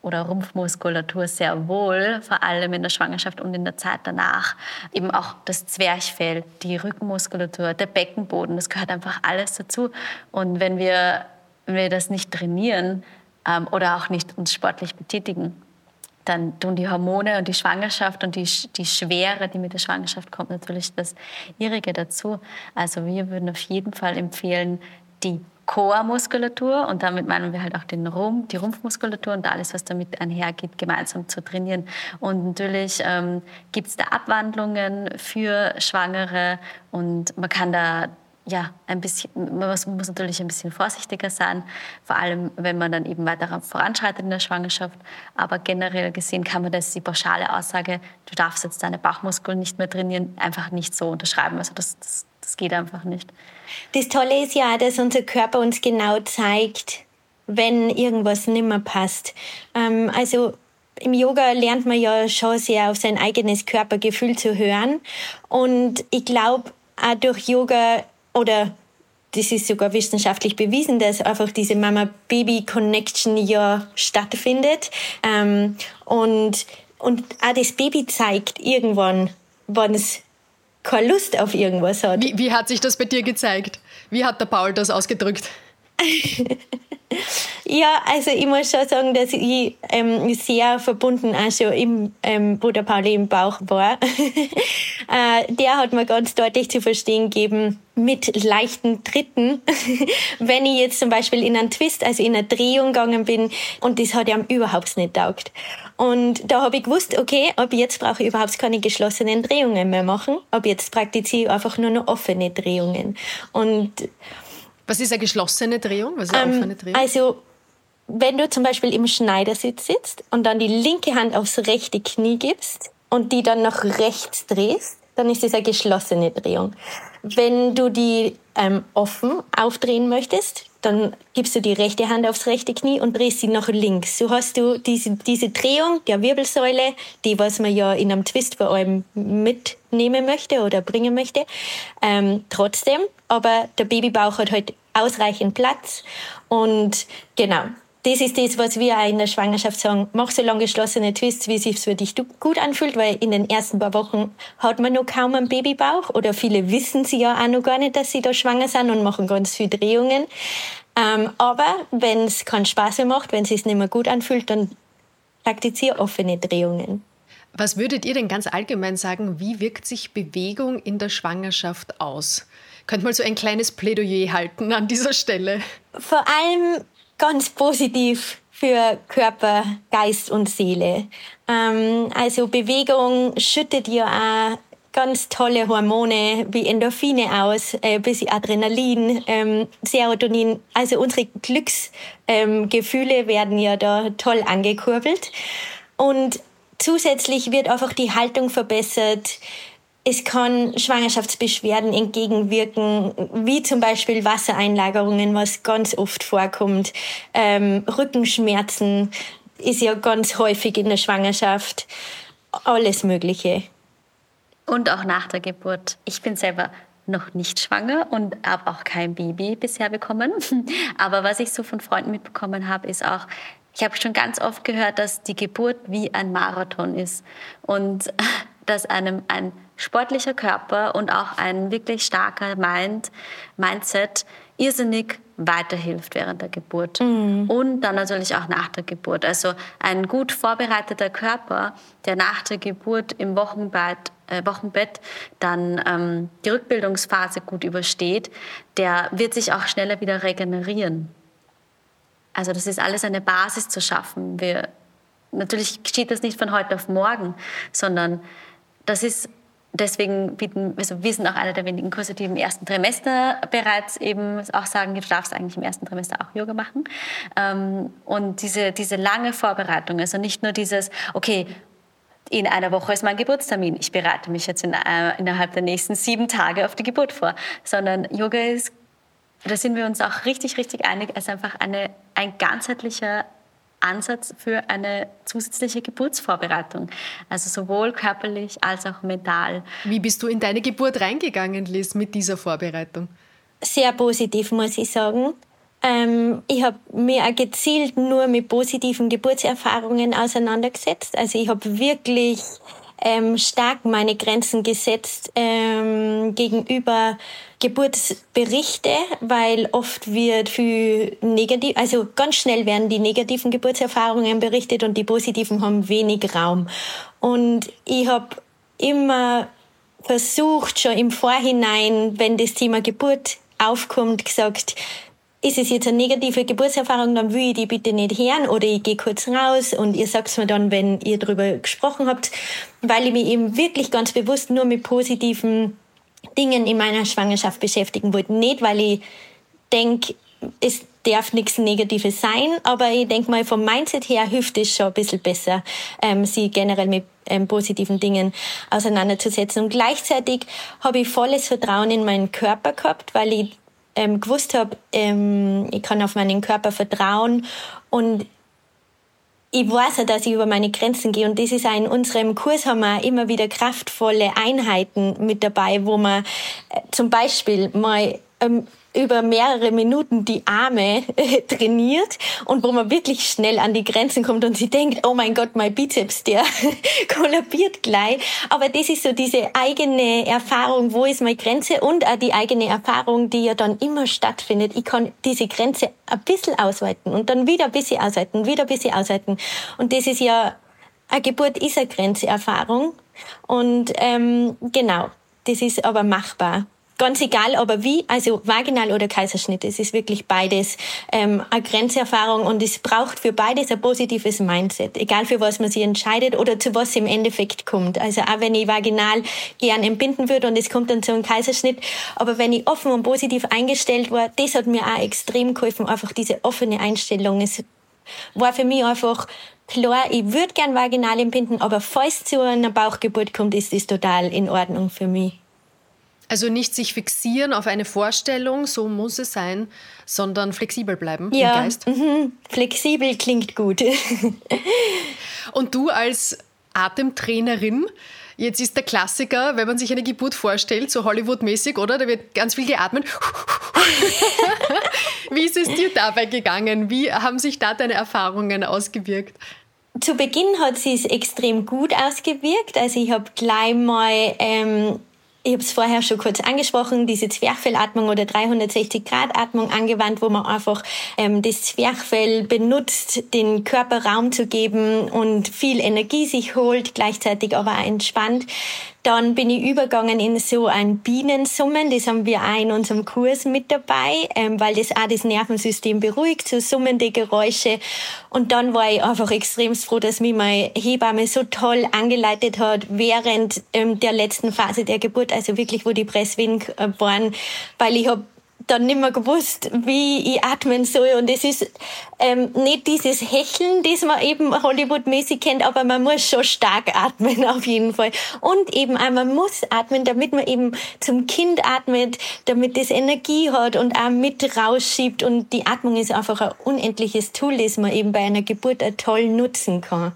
oder Rumpfmuskulatur sehr wohl, vor allem in der Schwangerschaft und in der Zeit danach. Eben auch das Zwerchfell, die Rückenmuskulatur, der Beckenboden, das gehört einfach alles dazu. Und wenn wir wenn wir das nicht trainieren ähm, oder auch nicht uns sportlich betätigen, dann tun die Hormone und die Schwangerschaft und die, die Schwere, die mit der Schwangerschaft kommt, natürlich das Ihrige dazu. Also wir würden auf jeden Fall empfehlen, die Core-Muskulatur und damit meinen wir halt auch den Rumpf, die Rumpfmuskulatur und alles, was damit einhergeht, gemeinsam zu trainieren. Und natürlich ähm, gibt es da Abwandlungen für Schwangere und man kann da ja, ein bisschen, man muss, natürlich ein bisschen vorsichtiger sein, vor allem wenn man dann eben weiter voranschreitet in der Schwangerschaft. Aber generell gesehen kann man das, die pauschale Aussage, du darfst jetzt deine Bauchmuskeln nicht mehr trainieren, einfach nicht so unterschreiben. Also das, das, das geht einfach nicht. Das Tolle ist ja, dass unser Körper uns genau zeigt, wenn irgendwas nicht mehr passt. Ähm, also im Yoga lernt man ja schon sehr auf sein eigenes Körpergefühl zu hören. Und ich glaube, auch durch Yoga oder das ist sogar wissenschaftlich bewiesen, dass einfach diese Mama-Baby-Connection ja stattfindet. Ähm, und, und auch das Baby zeigt irgendwann, wann es keine Lust auf irgendwas hat. Wie, wie hat sich das bei dir gezeigt? Wie hat der Paul das ausgedrückt? [laughs] Ja, also ich muss schon sagen, dass ich ähm, sehr verbunden auch schon im, ähm, wo der Pauli im Bauch war. [laughs] äh, der hat mir ganz deutlich zu verstehen gegeben, mit leichten Tritten, [laughs] wenn ich jetzt zum Beispiel in einen Twist, also in eine Drehung gegangen bin und das hat ihm überhaupt nicht taugt. Und da habe ich gewusst, okay, ab jetzt brauche ich überhaupt keine geschlossenen Drehungen mehr machen, ab jetzt praktiziere ich einfach nur noch offene Drehungen. Und was ist eine geschlossene Drehung? Was ist eine ähm, offene Drehung? Also, wenn du zum Beispiel im Schneidersitz sitzt und dann die linke Hand aufs rechte Knie gibst und die dann nach rechts drehst, dann ist das eine geschlossene Drehung. Wenn du die ähm, offen aufdrehen möchtest, dann gibst du die rechte Hand aufs rechte Knie und drehst sie nach links. So hast du diese, diese Drehung der Wirbelsäule, die was man ja in einem Twist vor allem mitnehmen möchte oder bringen möchte, ähm, trotzdem. Aber der Babybauch hat halt ausreichend Platz. Und genau, das ist das, was wir in der Schwangerschaft sagen. Mach so lange geschlossene Twists, wie es sich für dich gut anfühlt, weil in den ersten paar Wochen hat man noch kaum einen Babybauch oder viele wissen sie ja auch noch gar nicht, dass sie da schwanger sind und machen ganz viele Drehungen. Ähm, aber wenn es keinen Spaß mehr macht, wenn es sich nicht mehr gut anfühlt, dann praktiziere offene Drehungen. Was würdet ihr denn ganz allgemein sagen, wie wirkt sich Bewegung in der Schwangerschaft aus? Könnt mal so ein kleines Plädoyer halten an dieser Stelle? Vor allem ganz positiv für Körper, Geist und Seele. Ähm, also Bewegung schüttet ja auch ganz tolle Hormone wie Endorphine aus, äh, bis Adrenalin, ähm, Serotonin. Also unsere Glücksgefühle ähm, werden ja da toll angekurbelt. Und zusätzlich wird einfach die Haltung verbessert. Es kann Schwangerschaftsbeschwerden entgegenwirken, wie zum Beispiel Wassereinlagerungen, was ganz oft vorkommt. Ähm, Rückenschmerzen ist ja ganz häufig in der Schwangerschaft. Alles Mögliche. Und auch nach der Geburt. Ich bin selber noch nicht schwanger und habe auch kein Baby bisher bekommen. [laughs] Aber was ich so von Freunden mitbekommen habe, ist auch, ich habe schon ganz oft gehört, dass die Geburt wie ein Marathon ist und [laughs] dass einem ein sportlicher Körper und auch ein wirklich starker Mind, Mindset irrsinnig weiterhilft während der Geburt mhm. und dann natürlich auch nach der Geburt. Also ein gut vorbereiteter Körper, der nach der Geburt im Wochenbett, äh, Wochenbett dann ähm, die Rückbildungsphase gut übersteht, der wird sich auch schneller wieder regenerieren. Also das ist alles eine Basis zu schaffen. Wir, natürlich geschieht das nicht von heute auf morgen, sondern das ist deswegen bieten, also wir sind auch einer der wenigen Kurse, die im ersten Trimester bereits eben auch sagen, du darfst eigentlich im ersten Trimester auch Yoga machen. Ähm, und diese, diese lange Vorbereitung, also nicht nur dieses, okay, in einer Woche ist mein Geburtstermin. Ich bereite mich jetzt in, äh, innerhalb der nächsten sieben Tage auf die Geburt vor. Sondern Yoga ist, da sind wir uns auch richtig, richtig einig, ist einfach eine, ein ganzheitlicher Ansatz für eine zusätzliche Geburtsvorbereitung. Also sowohl körperlich als auch mental. Wie bist du in deine Geburt reingegangen, Liz, mit dieser Vorbereitung? Sehr positiv, muss ich sagen. Ähm, ich habe mir auch gezielt nur mit positiven Geburtserfahrungen auseinandergesetzt. Also ich habe wirklich ähm, stark meine Grenzen gesetzt ähm, gegenüber Geburtsberichte, weil oft wird viel negativ, also ganz schnell werden die negativen Geburtserfahrungen berichtet und die positiven haben wenig Raum. Und ich habe immer versucht, schon im Vorhinein, wenn das Thema Geburt aufkommt, gesagt, ist es jetzt eine negative Geburtserfahrung, dann will ich die bitte nicht hören oder ich gehe kurz raus und ihr sagt mir dann, wenn ihr darüber gesprochen habt, weil ich mich eben wirklich ganz bewusst nur mit positiven Dingen in meiner Schwangerschaft beschäftigen wollte. Nicht, weil ich denke, es darf nichts Negatives sein, aber ich denke mal, vom Mindset her hilft es schon ein bisschen besser, ähm, sie generell mit ähm, positiven Dingen auseinanderzusetzen. Und gleichzeitig habe ich volles Vertrauen in meinen Körper gehabt, weil ich ähm, gewusst habe, ähm, ich kann auf meinen Körper vertrauen und ich weiß ja, dass ich über meine Grenzen gehe und das ist auch in unserem Kurs haben wir immer wieder kraftvolle Einheiten mit dabei, wo man äh, zum Beispiel mal ähm, über mehrere Minuten die Arme äh, trainiert und wo man wirklich schnell an die Grenzen kommt und sie denkt, oh mein Gott, mein Bizeps, der [laughs] kollabiert gleich. Aber das ist so diese eigene Erfahrung, wo ist meine Grenze und auch die eigene Erfahrung, die ja dann immer stattfindet. Ich kann diese Grenze ein bisschen ausweiten und dann wieder ein bisschen ausweiten, wieder ein bisschen ausweiten. Und das ist ja, eine Geburt ist eine Grenzeerfahrung. Und ähm, genau, das ist aber machbar. Ganz egal, aber wie, also vaginal oder Kaiserschnitt, es ist wirklich beides ähm, eine Grenzerfahrung und es braucht für beides ein positives Mindset, egal für was man sich entscheidet oder zu was im Endeffekt kommt. Also auch wenn ich vaginal gern entbinden würde und es kommt dann zu einem Kaiserschnitt, aber wenn ich offen und positiv eingestellt war, das hat mir auch extrem geholfen, einfach diese offene Einstellung. Es war für mich einfach klar, ich würde gern vaginal entbinden, aber falls zu einer Bauchgeburt kommt, ist das total in Ordnung für mich. Also nicht sich fixieren auf eine Vorstellung, so muss es sein, sondern flexibel bleiben ja, im Geist. Mhm. Flexibel klingt gut. [laughs] Und du als Atemtrainerin, jetzt ist der Klassiker, wenn man sich eine Geburt vorstellt, so Hollywood-mäßig, oder? Da wird ganz viel geatmet. [laughs] Wie ist es dir dabei gegangen? Wie haben sich da deine Erfahrungen ausgewirkt? Zu Beginn hat sie es extrem gut ausgewirkt. Also ich habe gleich mal ähm, ich habe es vorher schon kurz angesprochen, diese Zwerchfellatmung oder 360-Grad-Atmung angewandt, wo man einfach ähm, das Zwerchfell benutzt, den Körper Raum zu geben und viel Energie sich holt, gleichzeitig aber auch entspannt. Dann bin ich übergegangen in so ein Bienensummen. Das haben wir auch in unserem Kurs mit dabei, ähm, weil das auch das Nervensystem beruhigt, so summende Geräusche. Und dann war ich einfach extrem froh, dass mich meine Hebamme so toll angeleitet hat während ähm, der letzten Phase der Geburt, also wirklich, wo die Presswehen äh, waren, weil ich habe dann nicht mehr gewusst, wie ich atmen soll. Und es ist ähm, nicht dieses Hecheln, das man eben Hollywood-mäßig kennt, aber man muss schon stark atmen [laughs] auf jeden Fall. Und eben auch, man muss atmen, damit man eben zum Kind atmet, damit das Energie hat und auch mit rausschiebt. Und die Atmung ist einfach ein unendliches Tool, das man eben bei einer Geburt toll nutzen kann.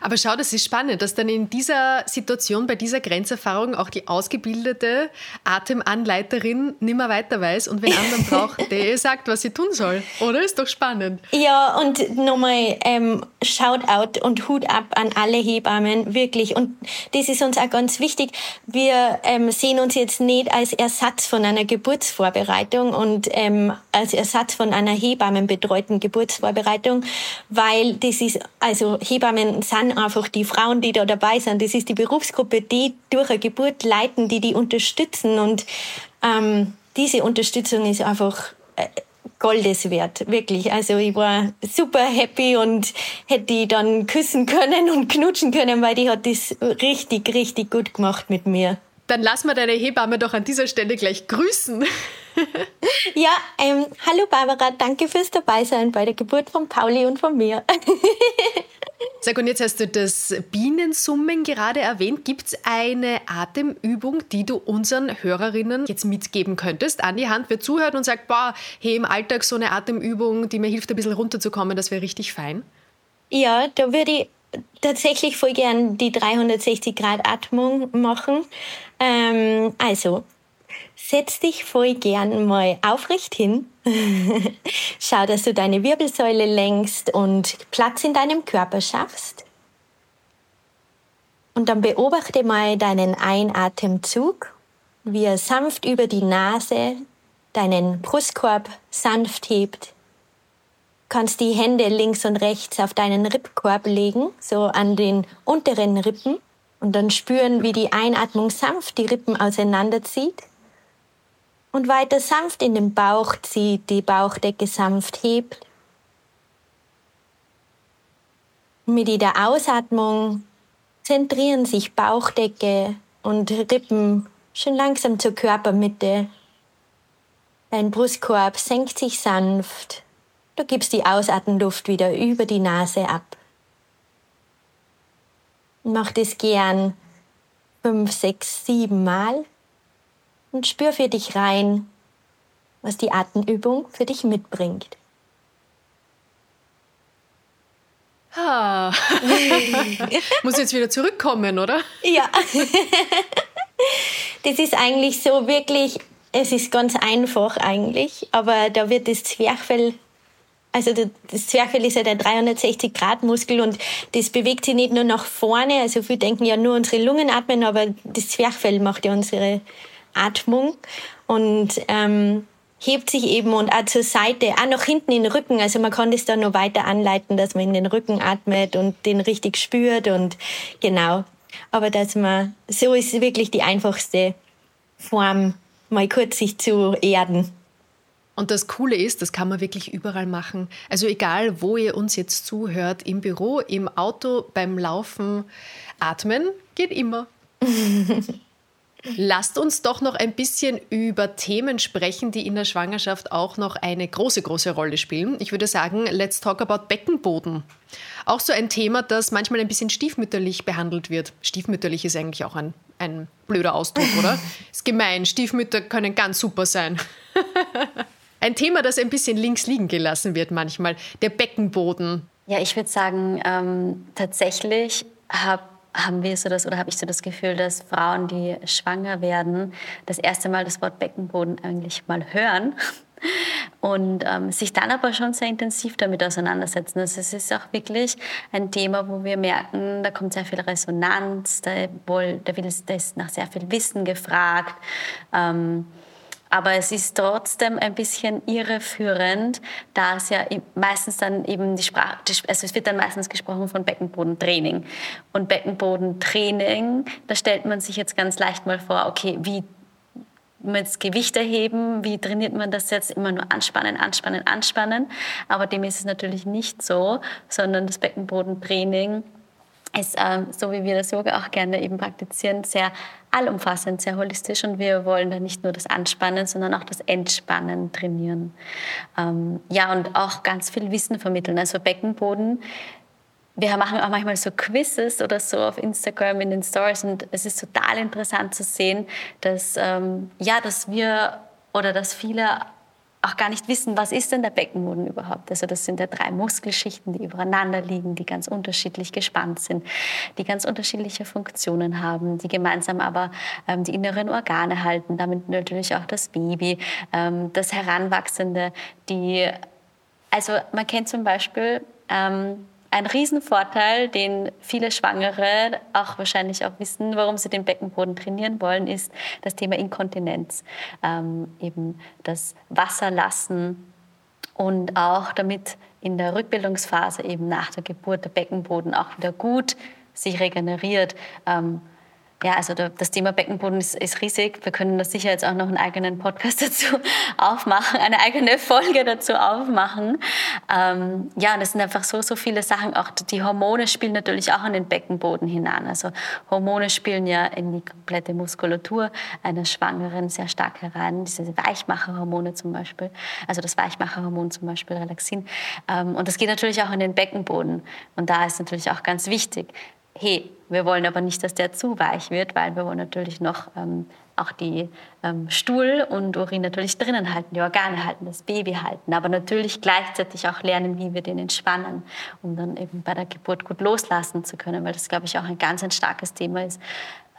Aber schau, das ist spannend, dass dann in dieser Situation, bei dieser Grenzerfahrung auch die ausgebildete Atemanleiterin nimmer weiter weiß und wenn anderen [laughs] braucht, der sagt, was sie tun soll. Oder? Ist doch spannend. Ja, und nochmal ähm, Shoutout und Hut ab an alle Hebammen, wirklich. Und das ist uns auch ganz wichtig. Wir ähm, sehen uns jetzt nicht als Ersatz von einer Geburtsvorbereitung und ähm, als Ersatz von einer hebammenbetreuten Geburtsvorbereitung, weil das ist, also Hebammen sind einfach die Frauen, die da dabei sind. Das ist die Berufsgruppe, die durch eine Geburt leiten, die die unterstützen. Und ähm, diese Unterstützung ist einfach äh, Goldes wert, wirklich. Also ich war super happy und hätte die dann küssen können und knutschen können, weil die hat das richtig, richtig gut gemacht mit mir. Dann lass mal deine Hebamme doch an dieser Stelle gleich grüßen. Ja, ähm, hallo Barbara, danke fürs Dabeisein bei der Geburt von Pauli und von mir. [laughs] Sag, und jetzt hast du das Bienensummen gerade erwähnt. Gibt es eine Atemübung, die du unseren Hörerinnen jetzt mitgeben könntest an die Hand, wer zuhört und sagt, boah, hey, im Alltag so eine Atemübung, die mir hilft, ein bisschen runterzukommen, das wäre richtig fein? Ja, da würde ich tatsächlich voll gern die 360-Grad-Atmung machen. Ähm, also, setz dich voll gern mal aufrecht hin. [laughs] Schau, dass du deine Wirbelsäule lenkst und Platz in deinem Körper schaffst. Und dann beobachte mal deinen Einatemzug, wie er sanft über die Nase deinen Brustkorb sanft hebt. Kannst die Hände links und rechts auf deinen Rippkorb legen, so an den unteren Rippen, und dann spüren, wie die Einatmung sanft die Rippen auseinanderzieht und weiter sanft in den Bauch zieht, die Bauchdecke sanft hebt. Mit jeder Ausatmung zentrieren sich Bauchdecke und Rippen schon langsam zur Körpermitte. Dein Brustkorb senkt sich sanft. Du gibst die Ausatemluft wieder über die Nase ab. Mach das gern fünf, sechs, sieben Mal und spür für dich rein, was die Atemübung für dich mitbringt. Ah. [laughs] Muss jetzt wieder zurückkommen, oder? Ja. das ist eigentlich so wirklich Es ist ganz einfach eigentlich, aber da wird das Zwerchfell also das Zwerchfell ist ja der 360-Grad-Muskel und das bewegt sich nicht nur nach vorne. Also viele denken ja nur unsere Lungen atmen, aber das Zwerchfell macht ja unsere Atmung und ähm, hebt sich eben und auch zur Seite, auch nach hinten in den Rücken. Also man kann das dann noch weiter anleiten, dass man in den Rücken atmet und den richtig spürt und genau. Aber dass man, so ist wirklich die einfachste Form, mal kurz sich zu erden. Und das Coole ist, das kann man wirklich überall machen. Also egal, wo ihr uns jetzt zuhört, im Büro, im Auto, beim Laufen, atmen geht immer. [laughs] Lasst uns doch noch ein bisschen über Themen sprechen, die in der Schwangerschaft auch noch eine große, große Rolle spielen. Ich würde sagen, let's talk about Beckenboden. Auch so ein Thema, das manchmal ein bisschen stiefmütterlich behandelt wird. Stiefmütterlich ist eigentlich auch ein, ein blöder Ausdruck, oder? [laughs] ist gemein. Stiefmütter können ganz super sein. [laughs] Ein Thema, das ein bisschen links liegen gelassen wird manchmal, der Beckenboden. Ja, ich würde sagen, ähm, tatsächlich hab, haben wir so das oder habe ich so das Gefühl, dass Frauen, die schwanger werden, das erste Mal das Wort Beckenboden eigentlich mal hören [laughs] und ähm, sich dann aber schon sehr intensiv damit auseinandersetzen. Also es ist auch wirklich ein Thema, wo wir merken, da kommt sehr viel Resonanz, da, wohl, da, will, da ist nach sehr viel Wissen gefragt. Ähm, aber es ist trotzdem ein bisschen irreführend, da es ja meistens dann eben die Sprache, also es wird dann meistens gesprochen von Beckenbodentraining. Und Beckenbodentraining, da stellt man sich jetzt ganz leicht mal vor, okay, wie mit Gewicht erheben, wie trainiert man das jetzt? Immer nur anspannen, anspannen, anspannen. Aber dem ist es natürlich nicht so, sondern das Beckenbodentraining ist, ähm, so wie wir das Yoga auch gerne eben praktizieren, sehr allumfassend, sehr holistisch und wir wollen da nicht nur das Anspannen, sondern auch das Entspannen trainieren. Ähm, ja, und auch ganz viel Wissen vermitteln. Also Beckenboden, wir machen auch manchmal so Quizzes oder so auf Instagram in den Stories und es ist total interessant zu sehen, dass, ähm, ja, dass wir oder dass viele auch gar nicht wissen, was ist denn der Beckenboden überhaupt. Also das sind ja drei Muskelschichten, die übereinander liegen, die ganz unterschiedlich gespannt sind, die ganz unterschiedliche Funktionen haben, die gemeinsam aber ähm, die inneren Organe halten, damit natürlich auch das Baby, ähm, das Heranwachsende, die, also man kennt zum Beispiel ähm, ein Riesenvorteil, den viele Schwangere auch wahrscheinlich auch wissen, warum sie den Beckenboden trainieren wollen, ist das Thema Inkontinenz. Ähm, eben das Wasserlassen und auch damit in der Rückbildungsphase eben nach der Geburt der Beckenboden auch wieder gut sich regeneriert. Ähm, ja, also das Thema Beckenboden ist, ist, riesig. Wir können das sicher jetzt auch noch einen eigenen Podcast [laughs] dazu aufmachen, eine eigene Folge dazu aufmachen. Ähm, ja, und es sind einfach so, so viele Sachen. Auch die Hormone spielen natürlich auch an den Beckenboden hinein. Also Hormone spielen ja in die komplette Muskulatur einer Schwangeren sehr stark herein. Diese Weichmacherhormone zum Beispiel, also das Weichmacherhormon zum Beispiel Relaxin. Ähm, und das geht natürlich auch in den Beckenboden. Und da ist natürlich auch ganz wichtig, hey, wir wollen aber nicht, dass der zu weich wird, weil wir wollen natürlich noch ähm, auch die ähm, Stuhl und Urin natürlich drinnen halten, die Organe halten, das Baby halten, aber natürlich gleichzeitig auch lernen, wie wir den entspannen, um dann eben bei der Geburt gut loslassen zu können, weil das, glaube ich, auch ein ganz ein starkes Thema ist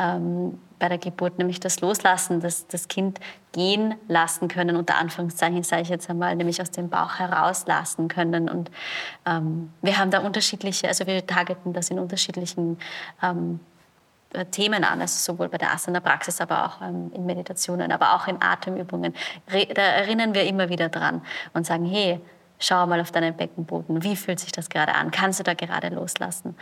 ähm, bei der Geburt, nämlich das Loslassen, das, das Kind gehen lassen können, unter Anführungszeichen sage ich jetzt einmal, nämlich aus dem Bauch herauslassen können. Und ähm, wir haben da unterschiedliche, also wir targeten das in unterschiedlichen ähm, äh, Themen an, also sowohl bei der Asana-Praxis, aber auch ähm, in Meditationen, aber auch in Atemübungen. Re da erinnern wir immer wieder dran und sagen, hey, schau mal auf deinen Beckenboden, wie fühlt sich das gerade an? Kannst du da gerade loslassen?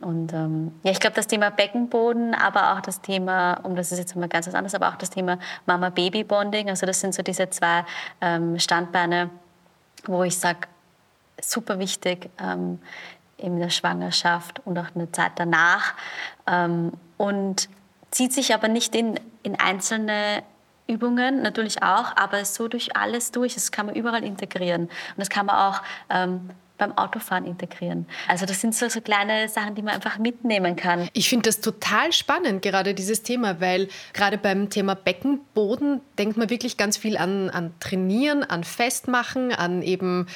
Und ähm, ja, ich glaube, das Thema Beckenboden, aber auch das Thema, um das ist jetzt mal ganz was anderes, aber auch das Thema Mama-Baby-Bonding, also das sind so diese zwei ähm, Standbeine, wo ich sage, super wichtig, ähm, in der Schwangerschaft und auch eine Zeit danach. Ähm, und zieht sich aber nicht in, in einzelne Übungen, natürlich auch, aber so durch alles durch. Das kann man überall integrieren. Und das kann man auch ähm, beim Autofahren integrieren. Also das sind so, so kleine Sachen, die man einfach mitnehmen kann. Ich finde das total spannend, gerade dieses Thema, weil gerade beim Thema Beckenboden denkt man wirklich ganz viel an, an Trainieren, an Festmachen, an eben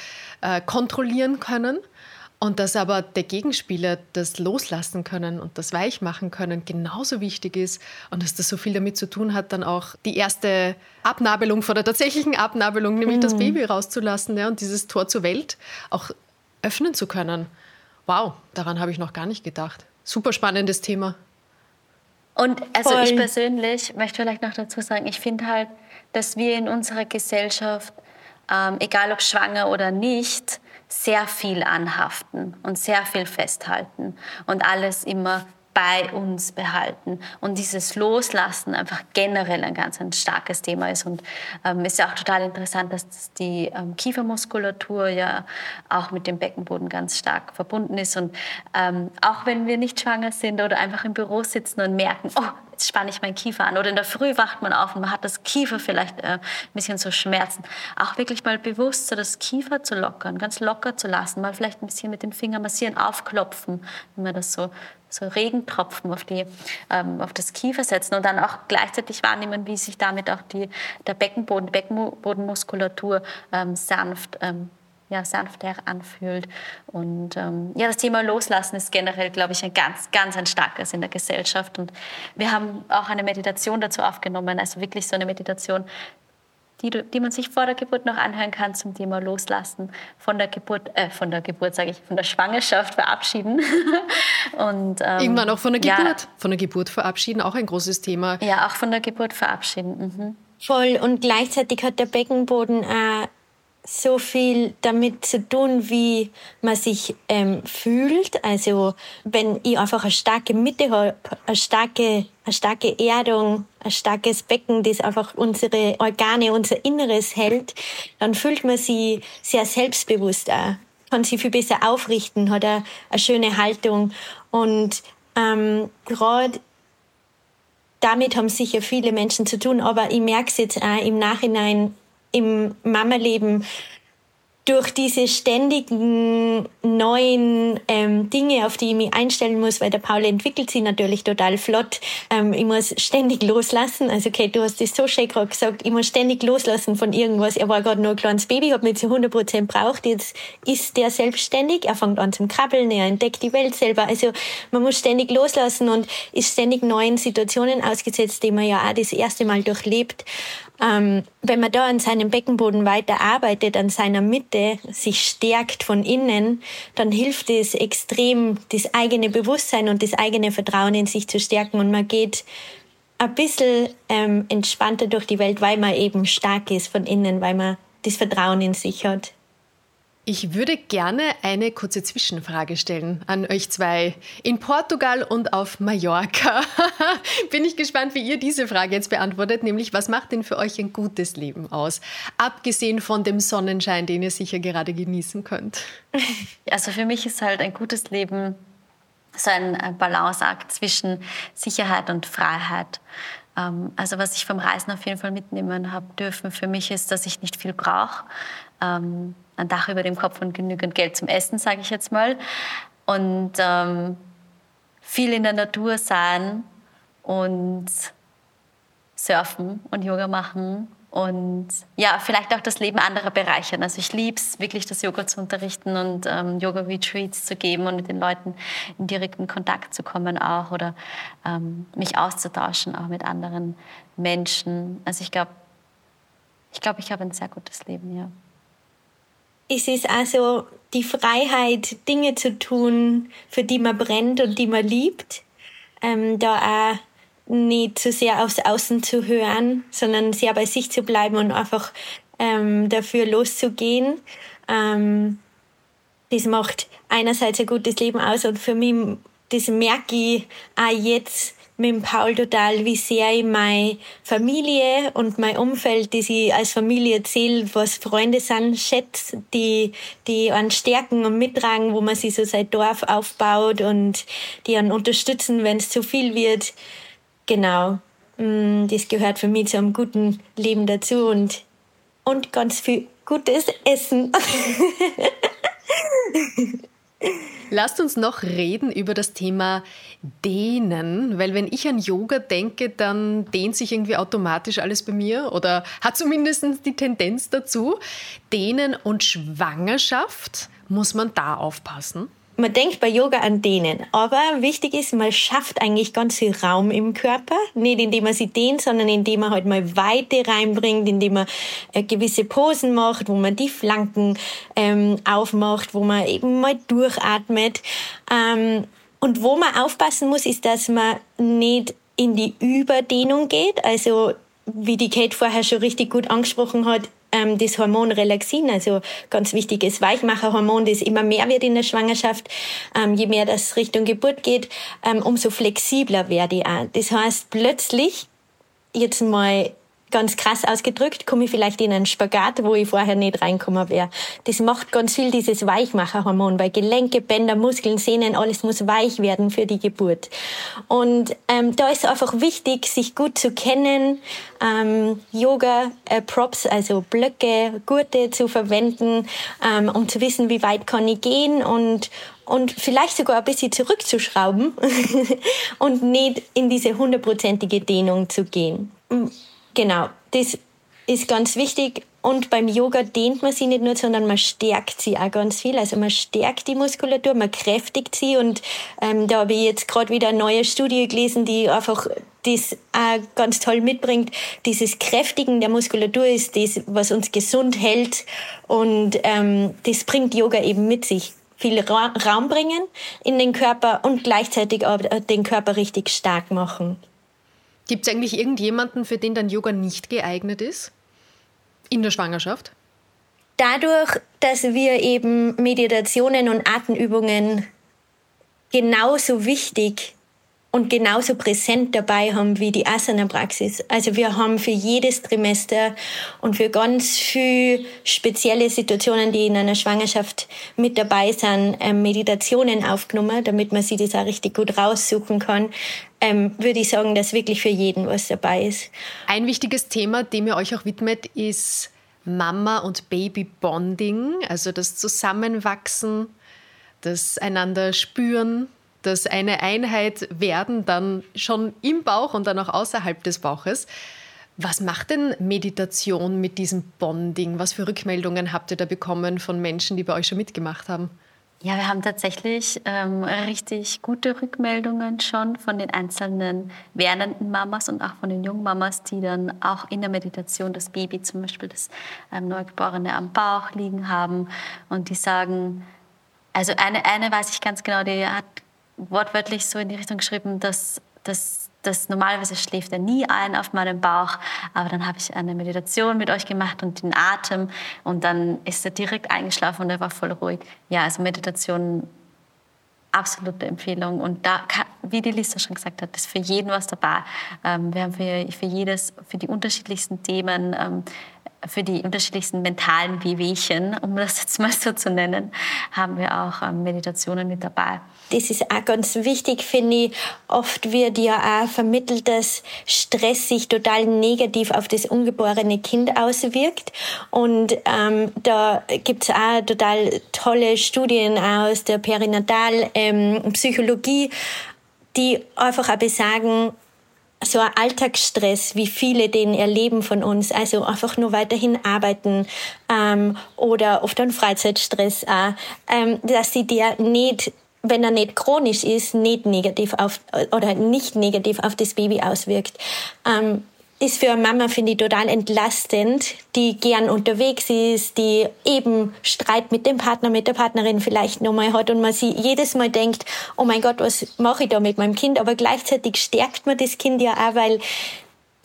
äh, kontrollieren können. Und dass aber der Gegenspieler das loslassen können und das weich machen können genauso wichtig ist und dass das so viel damit zu tun hat, dann auch die erste Abnabelung vor der tatsächlichen Abnabelung, nämlich mhm. das Baby rauszulassen ja, und dieses Tor zur Welt auch öffnen zu können. Wow, daran habe ich noch gar nicht gedacht. Super spannendes Thema. Und also Voll. ich persönlich möchte vielleicht noch dazu sagen, ich finde halt, dass wir in unserer Gesellschaft, ähm, egal ob schwanger oder nicht, sehr viel anhaften und sehr viel festhalten und alles immer bei uns behalten. Und dieses Loslassen einfach generell ein ganz ein starkes Thema ist. Und ähm, ist ja auch total interessant, dass die ähm, Kiefermuskulatur ja auch mit dem Beckenboden ganz stark verbunden ist. Und ähm, auch wenn wir nicht schwanger sind oder einfach im Büro sitzen und merken, oh, jetzt spanne ich meinen Kiefer an. Oder in der Früh wacht man auf und man hat das Kiefer vielleicht äh, ein bisschen so Schmerzen. Auch wirklich mal bewusst so das Kiefer zu lockern, ganz locker zu lassen, mal vielleicht ein bisschen mit den Fingern massieren, aufklopfen, wenn man das so so Regentropfen auf, die, ähm, auf das Kiefer setzen und dann auch gleichzeitig wahrnehmen, wie sich damit auch die, der Beckenboden, Beckenbodenmuskulatur ähm, sanft ähm, ja, sanfter anfühlt. Und ähm, ja, das Thema Loslassen ist generell, glaube ich, ein ganz, ganz ein starkes in der Gesellschaft. Und wir haben auch eine Meditation dazu aufgenommen, also wirklich so eine Meditation, die, die man sich vor der Geburt noch anhören kann zum Thema Loslassen, von der Geburt, äh, von der Geburt sage ich, von der Schwangerschaft verabschieden. [laughs] und, ähm, Irgendwann auch von der Geburt. Ja, von der Geburt verabschieden, auch ein großes Thema. Ja, auch von der Geburt verabschieden. Mhm. Voll. Und gleichzeitig hat der Beckenboden äh, so viel damit zu tun, wie man sich ähm, fühlt. Also wenn ich einfach eine starke Mitte habe, eine starke, eine starke Erdung, ein starkes Becken, das einfach unsere Organe, unser Inneres hält, dann fühlt man sich sehr selbstbewusst auch. Kann sich viel besser aufrichten, hat eine, eine schöne Haltung. Und ähm, gerade damit haben sicher viele Menschen zu tun, aber ich merke es jetzt auch im Nachhinein, im Mama-Leben durch diese ständigen neuen ähm, Dinge, auf die ich mich einstellen muss, weil der Paul entwickelt sich natürlich total flott. Ähm, ich muss ständig loslassen. Also, okay, du hast das so schön gerade gesagt, ich muss ständig loslassen von irgendwas. Er war gerade nur ein kleines Baby, hat mich zu 100 Prozent braucht. Jetzt ist der selbstständig, er fängt an zum Krabbeln, er entdeckt die Welt selber. Also, man muss ständig loslassen und ist ständig neuen Situationen ausgesetzt, die man ja auch das erste Mal durchlebt. Ähm, wenn man da an seinem Beckenboden weiter arbeitet, an seiner Mitte, sich stärkt von innen, dann hilft es extrem, das eigene Bewusstsein und das eigene Vertrauen in sich zu stärken und man geht ein bisschen ähm, entspannter durch die Welt, weil man eben stark ist von innen, weil man das Vertrauen in sich hat. Ich würde gerne eine kurze Zwischenfrage stellen an euch zwei. In Portugal und auf Mallorca [laughs] bin ich gespannt, wie ihr diese Frage jetzt beantwortet, nämlich was macht denn für euch ein gutes Leben aus? Abgesehen von dem Sonnenschein, den ihr sicher gerade genießen könnt. [laughs] Also für mich ist halt ein gutes Leben so ein Balanceakt zwischen Sicherheit und Freiheit. Ähm, also was ich vom Reisen auf jeden Fall mitnehmen habe dürfen für mich ist, dass ich nicht viel brauche ähm, ein Dach über dem Kopf und genügend Geld zum Essen, sage ich jetzt mal. Und ähm, viel in der Natur sein und surfen und Yoga machen und ja, vielleicht auch das Leben anderer bereichern. Also ich liebe es wirklich, das Yoga zu unterrichten und ähm, Yoga-Retreats zu geben und mit den Leuten in direkten Kontakt zu kommen auch oder ähm, mich auszutauschen auch mit anderen Menschen. Also ich glaube, ich glaube, ich habe ein sehr gutes Leben, ja es ist also die Freiheit, Dinge zu tun, für die man brennt und die man liebt. Ähm, da auch nicht zu sehr aufs Außen zu hören, sondern sehr bei sich zu bleiben und einfach ähm, dafür loszugehen. Ähm, das macht einerseits ein gutes Leben aus und für mich, das merke ich auch jetzt, mit Paul total, wie sehr ich meine Familie und mein Umfeld, die ich als Familie zähle, was Freunde sind, schätze, die, die einen stärken und mittragen, wo man sich so sein Dorf aufbaut und die einen unterstützen, wenn es zu viel wird. Genau. Mm, das gehört für mich zu einem guten Leben dazu und, und ganz viel gutes Essen. [laughs] Lasst uns noch reden über das Thema Dehnen, weil wenn ich an Yoga denke, dann dehnt sich irgendwie automatisch alles bei mir oder hat zumindest die Tendenz dazu. Dehnen und Schwangerschaft, muss man da aufpassen? Man denkt bei Yoga an denen, aber wichtig ist, man schafft eigentlich ganz viel Raum im Körper, nicht indem man sie dehnt, sondern indem man halt mal Weite reinbringt, indem man äh, gewisse Posen macht, wo man die Flanken ähm, aufmacht, wo man eben mal durchatmet. Ähm, und wo man aufpassen muss, ist, dass man nicht in die Überdehnung geht, also wie die Kate vorher schon richtig gut angesprochen hat, ähm, das Hormon Relaxin, also ganz wichtiges Weichmacherhormon, das immer mehr wird in der Schwangerschaft. Ähm, je mehr das Richtung Geburt geht, ähm, umso flexibler werde ich auch. Das heißt, plötzlich, jetzt mal ganz krass ausgedrückt, komme ich vielleicht in einen Spagat, wo ich vorher nicht reinkommen wäre. Das macht ganz viel dieses Weichmacherhormon, weil Gelenke, Bänder, Muskeln, Sehnen, alles muss weich werden für die Geburt. Und ähm, da ist einfach wichtig, sich gut zu kennen, ähm, Yoga, äh, Props, also Blöcke, Gurte zu verwenden, ähm, um zu wissen, wie weit kann ich gehen und und vielleicht sogar ein bisschen zurückzuschrauben [laughs] und nicht in diese hundertprozentige Dehnung zu gehen. Genau, das ist ganz wichtig. Und beim Yoga dehnt man sie nicht nur, sondern man stärkt sie auch ganz viel. Also man stärkt die Muskulatur, man kräftigt sie. Und ähm, da habe ich jetzt gerade wieder eine neue Studie gelesen, die einfach das auch ganz toll mitbringt. Dieses Kräftigen der Muskulatur ist das, was uns gesund hält. Und ähm, das bringt Yoga eben mit sich. Viel Ra Raum bringen in den Körper und gleichzeitig auch den Körper richtig stark machen. Gibt es eigentlich irgendjemanden, für den dann Yoga nicht geeignet ist? In der Schwangerschaft? Dadurch, dass wir eben Meditationen und Atemübungen genauso wichtig und genauso präsent dabei haben wie die Asana-Praxis. Also wir haben für jedes Trimester und für ganz viele spezielle Situationen, die in einer Schwangerschaft mit dabei sind, ähm, Meditationen aufgenommen, damit man sich das auch richtig gut raussuchen kann. Ähm, würde ich sagen, dass wirklich für jeden was dabei ist. Ein wichtiges Thema, dem ihr euch auch widmet, ist Mama- und Baby-Bonding, also das Zusammenwachsen, das einander spüren, das eine Einheit werden, dann schon im Bauch und dann auch außerhalb des Bauches. Was macht denn Meditation mit diesem Bonding? Was für Rückmeldungen habt ihr da bekommen von Menschen, die bei euch schon mitgemacht haben? Ja, wir haben tatsächlich ähm, richtig gute Rückmeldungen schon von den einzelnen werdenden Mamas und auch von den jungen Mamas, die dann auch in der Meditation das Baby, zum Beispiel das ähm, Neugeborene am Bauch liegen haben und die sagen, also eine, eine weiß ich ganz genau, die hat wortwörtlich so in die Richtung geschrieben, dass, dass, dass normalerweise schläft er nie ein auf meinem Bauch, aber dann habe ich eine Meditation mit euch gemacht und den Atem und dann ist er direkt eingeschlafen und er war voll ruhig. Ja, also Meditation absolute Empfehlung. Und da, wie die Lisa schon gesagt hat, ist für jeden was dabei. Ähm, wir haben für, für jedes, für die unterschiedlichsten Themen ähm, für die unterschiedlichsten mentalen Wehwehchen, um das jetzt mal so zu nennen, haben wir auch ähm, Meditationen mit dabei. Das ist auch ganz wichtig, finde ich. Oft wird ja auch vermittelt, dass Stress sich total negativ auf das ungeborene Kind auswirkt. Und ähm, da gibt's auch total tolle Studien aus der Perinatalpsychologie, ähm, die einfach auch besagen, so ein Alltagsstress, wie viele den erleben von uns, also einfach nur weiterhin arbeiten ähm, oder oft ein Freizeitstress auch, ähm, dass sie der nicht wenn er nicht chronisch ist, nicht negativ auf oder nicht negativ auf das Baby auswirkt. Ähm, ist für eine Mama, finde ich, total entlastend, die gern unterwegs ist, die eben Streit mit dem Partner, mit der Partnerin vielleicht nochmal hat und man sie jedes Mal denkt, oh mein Gott, was mache ich da mit meinem Kind? Aber gleichzeitig stärkt man das Kind ja auch, weil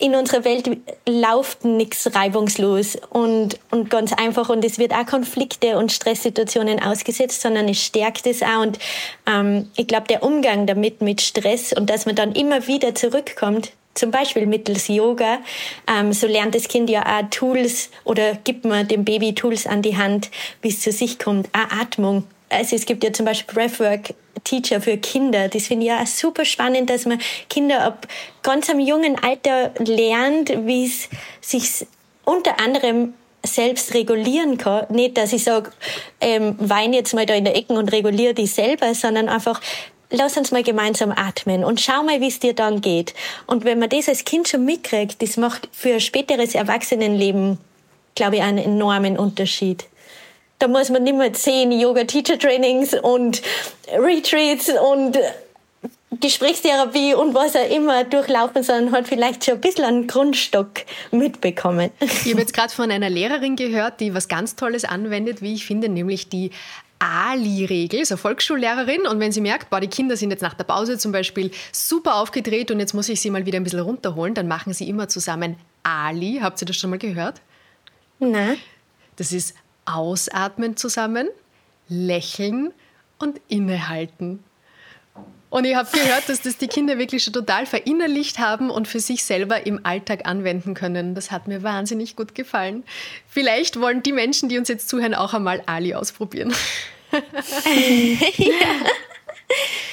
in unserer Welt läuft nichts reibungslos und, und ganz einfach und es wird auch Konflikte und Stresssituationen ausgesetzt, sondern es stärkt es auch und ähm, ich glaube, der Umgang damit mit Stress und dass man dann immer wieder zurückkommt, zum Beispiel mittels Yoga. Ähm, so lernt das Kind ja auch Tools oder gibt man dem Baby Tools an die Hand, wie es zu sich kommt. Auch Atmung. Also es gibt ja zum Beispiel Breathwork Teacher für Kinder. Das finde ich ja super spannend, dass man Kinder ab ganz am jungen Alter lernt, wie es sich unter anderem selbst regulieren kann. Nicht, dass ich sage, ähm, wein jetzt mal da in der Ecke und reguliere dich selber, sondern einfach lass uns mal gemeinsam atmen und schau mal, wie es dir dann geht. Und wenn man das als Kind schon mitkriegt, das macht für späteres Erwachsenenleben, glaube ich, einen enormen Unterschied. Da muss man nicht mehr zehn Yoga-Teacher-Trainings und Retreats und Gesprächstherapie und was auch immer durchlaufen, sondern hat vielleicht schon ein bisschen einen Grundstock mitbekommen. Ich habe jetzt gerade von einer Lehrerin gehört, die was ganz Tolles anwendet, wie ich finde, nämlich die Ali-Regel, so Volksschullehrerin. Und wenn sie merkt, boah, die Kinder sind jetzt nach der Pause zum Beispiel super aufgedreht und jetzt muss ich sie mal wieder ein bisschen runterholen, dann machen sie immer zusammen Ali. Habt ihr das schon mal gehört? Nein. Das ist ausatmen zusammen, lächeln und innehalten. Und ich habe gehört, dass das die Kinder wirklich schon total verinnerlicht haben und für sich selber im Alltag anwenden können. Das hat mir wahnsinnig gut gefallen. Vielleicht wollen die Menschen, die uns jetzt zuhören, auch einmal Ali ausprobieren. ja. [laughs] [laughs]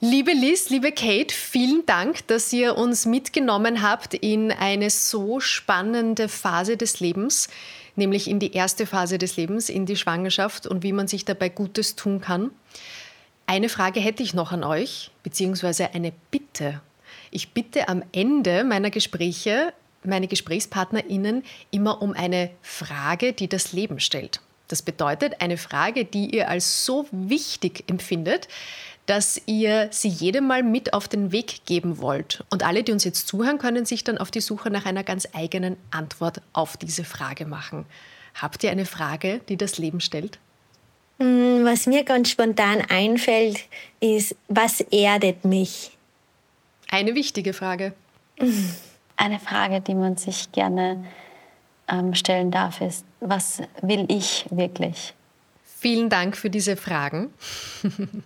Liebe Liz, liebe Kate, vielen Dank, dass ihr uns mitgenommen habt in eine so spannende Phase des Lebens, nämlich in die erste Phase des Lebens, in die Schwangerschaft und wie man sich dabei Gutes tun kann. Eine Frage hätte ich noch an euch, beziehungsweise eine Bitte. Ich bitte am Ende meiner Gespräche meine GesprächspartnerInnen immer um eine Frage, die das Leben stellt. Das bedeutet eine Frage, die ihr als so wichtig empfindet, dass ihr sie jedem mal mit auf den Weg geben wollt. Und alle, die uns jetzt zuhören, können sich dann auf die Suche nach einer ganz eigenen Antwort auf diese Frage machen. Habt ihr eine Frage, die das Leben stellt? Mm, was mir ganz spontan einfällt, ist, was erdet mich? Eine wichtige Frage. [laughs] Eine Frage, die man sich gerne ähm, stellen darf, ist, was will ich wirklich? Vielen Dank für diese Fragen. [laughs]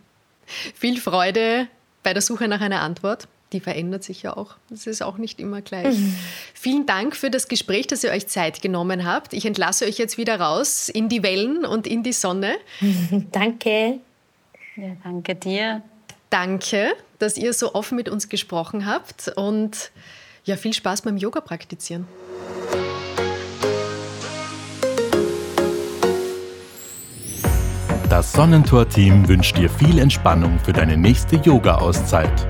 Viel Freude bei der Suche nach einer Antwort die verändert sich ja auch. Das ist auch nicht immer gleich. Mhm. Vielen Dank für das Gespräch, dass ihr euch Zeit genommen habt. Ich entlasse euch jetzt wieder raus in die Wellen und in die Sonne. [laughs] danke. Ja, danke dir. Danke, dass ihr so offen mit uns gesprochen habt und ja, viel Spaß beim Yoga praktizieren. Das Sonnentor-Team wünscht dir viel Entspannung für deine nächste Yoga-Auszeit.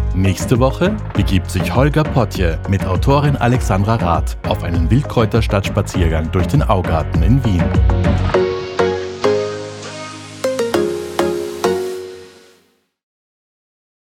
Nächste Woche begibt sich Holger Potje mit Autorin Alexandra Rath auf einen Wildkräuterstadtspaziergang durch den Augarten in Wien.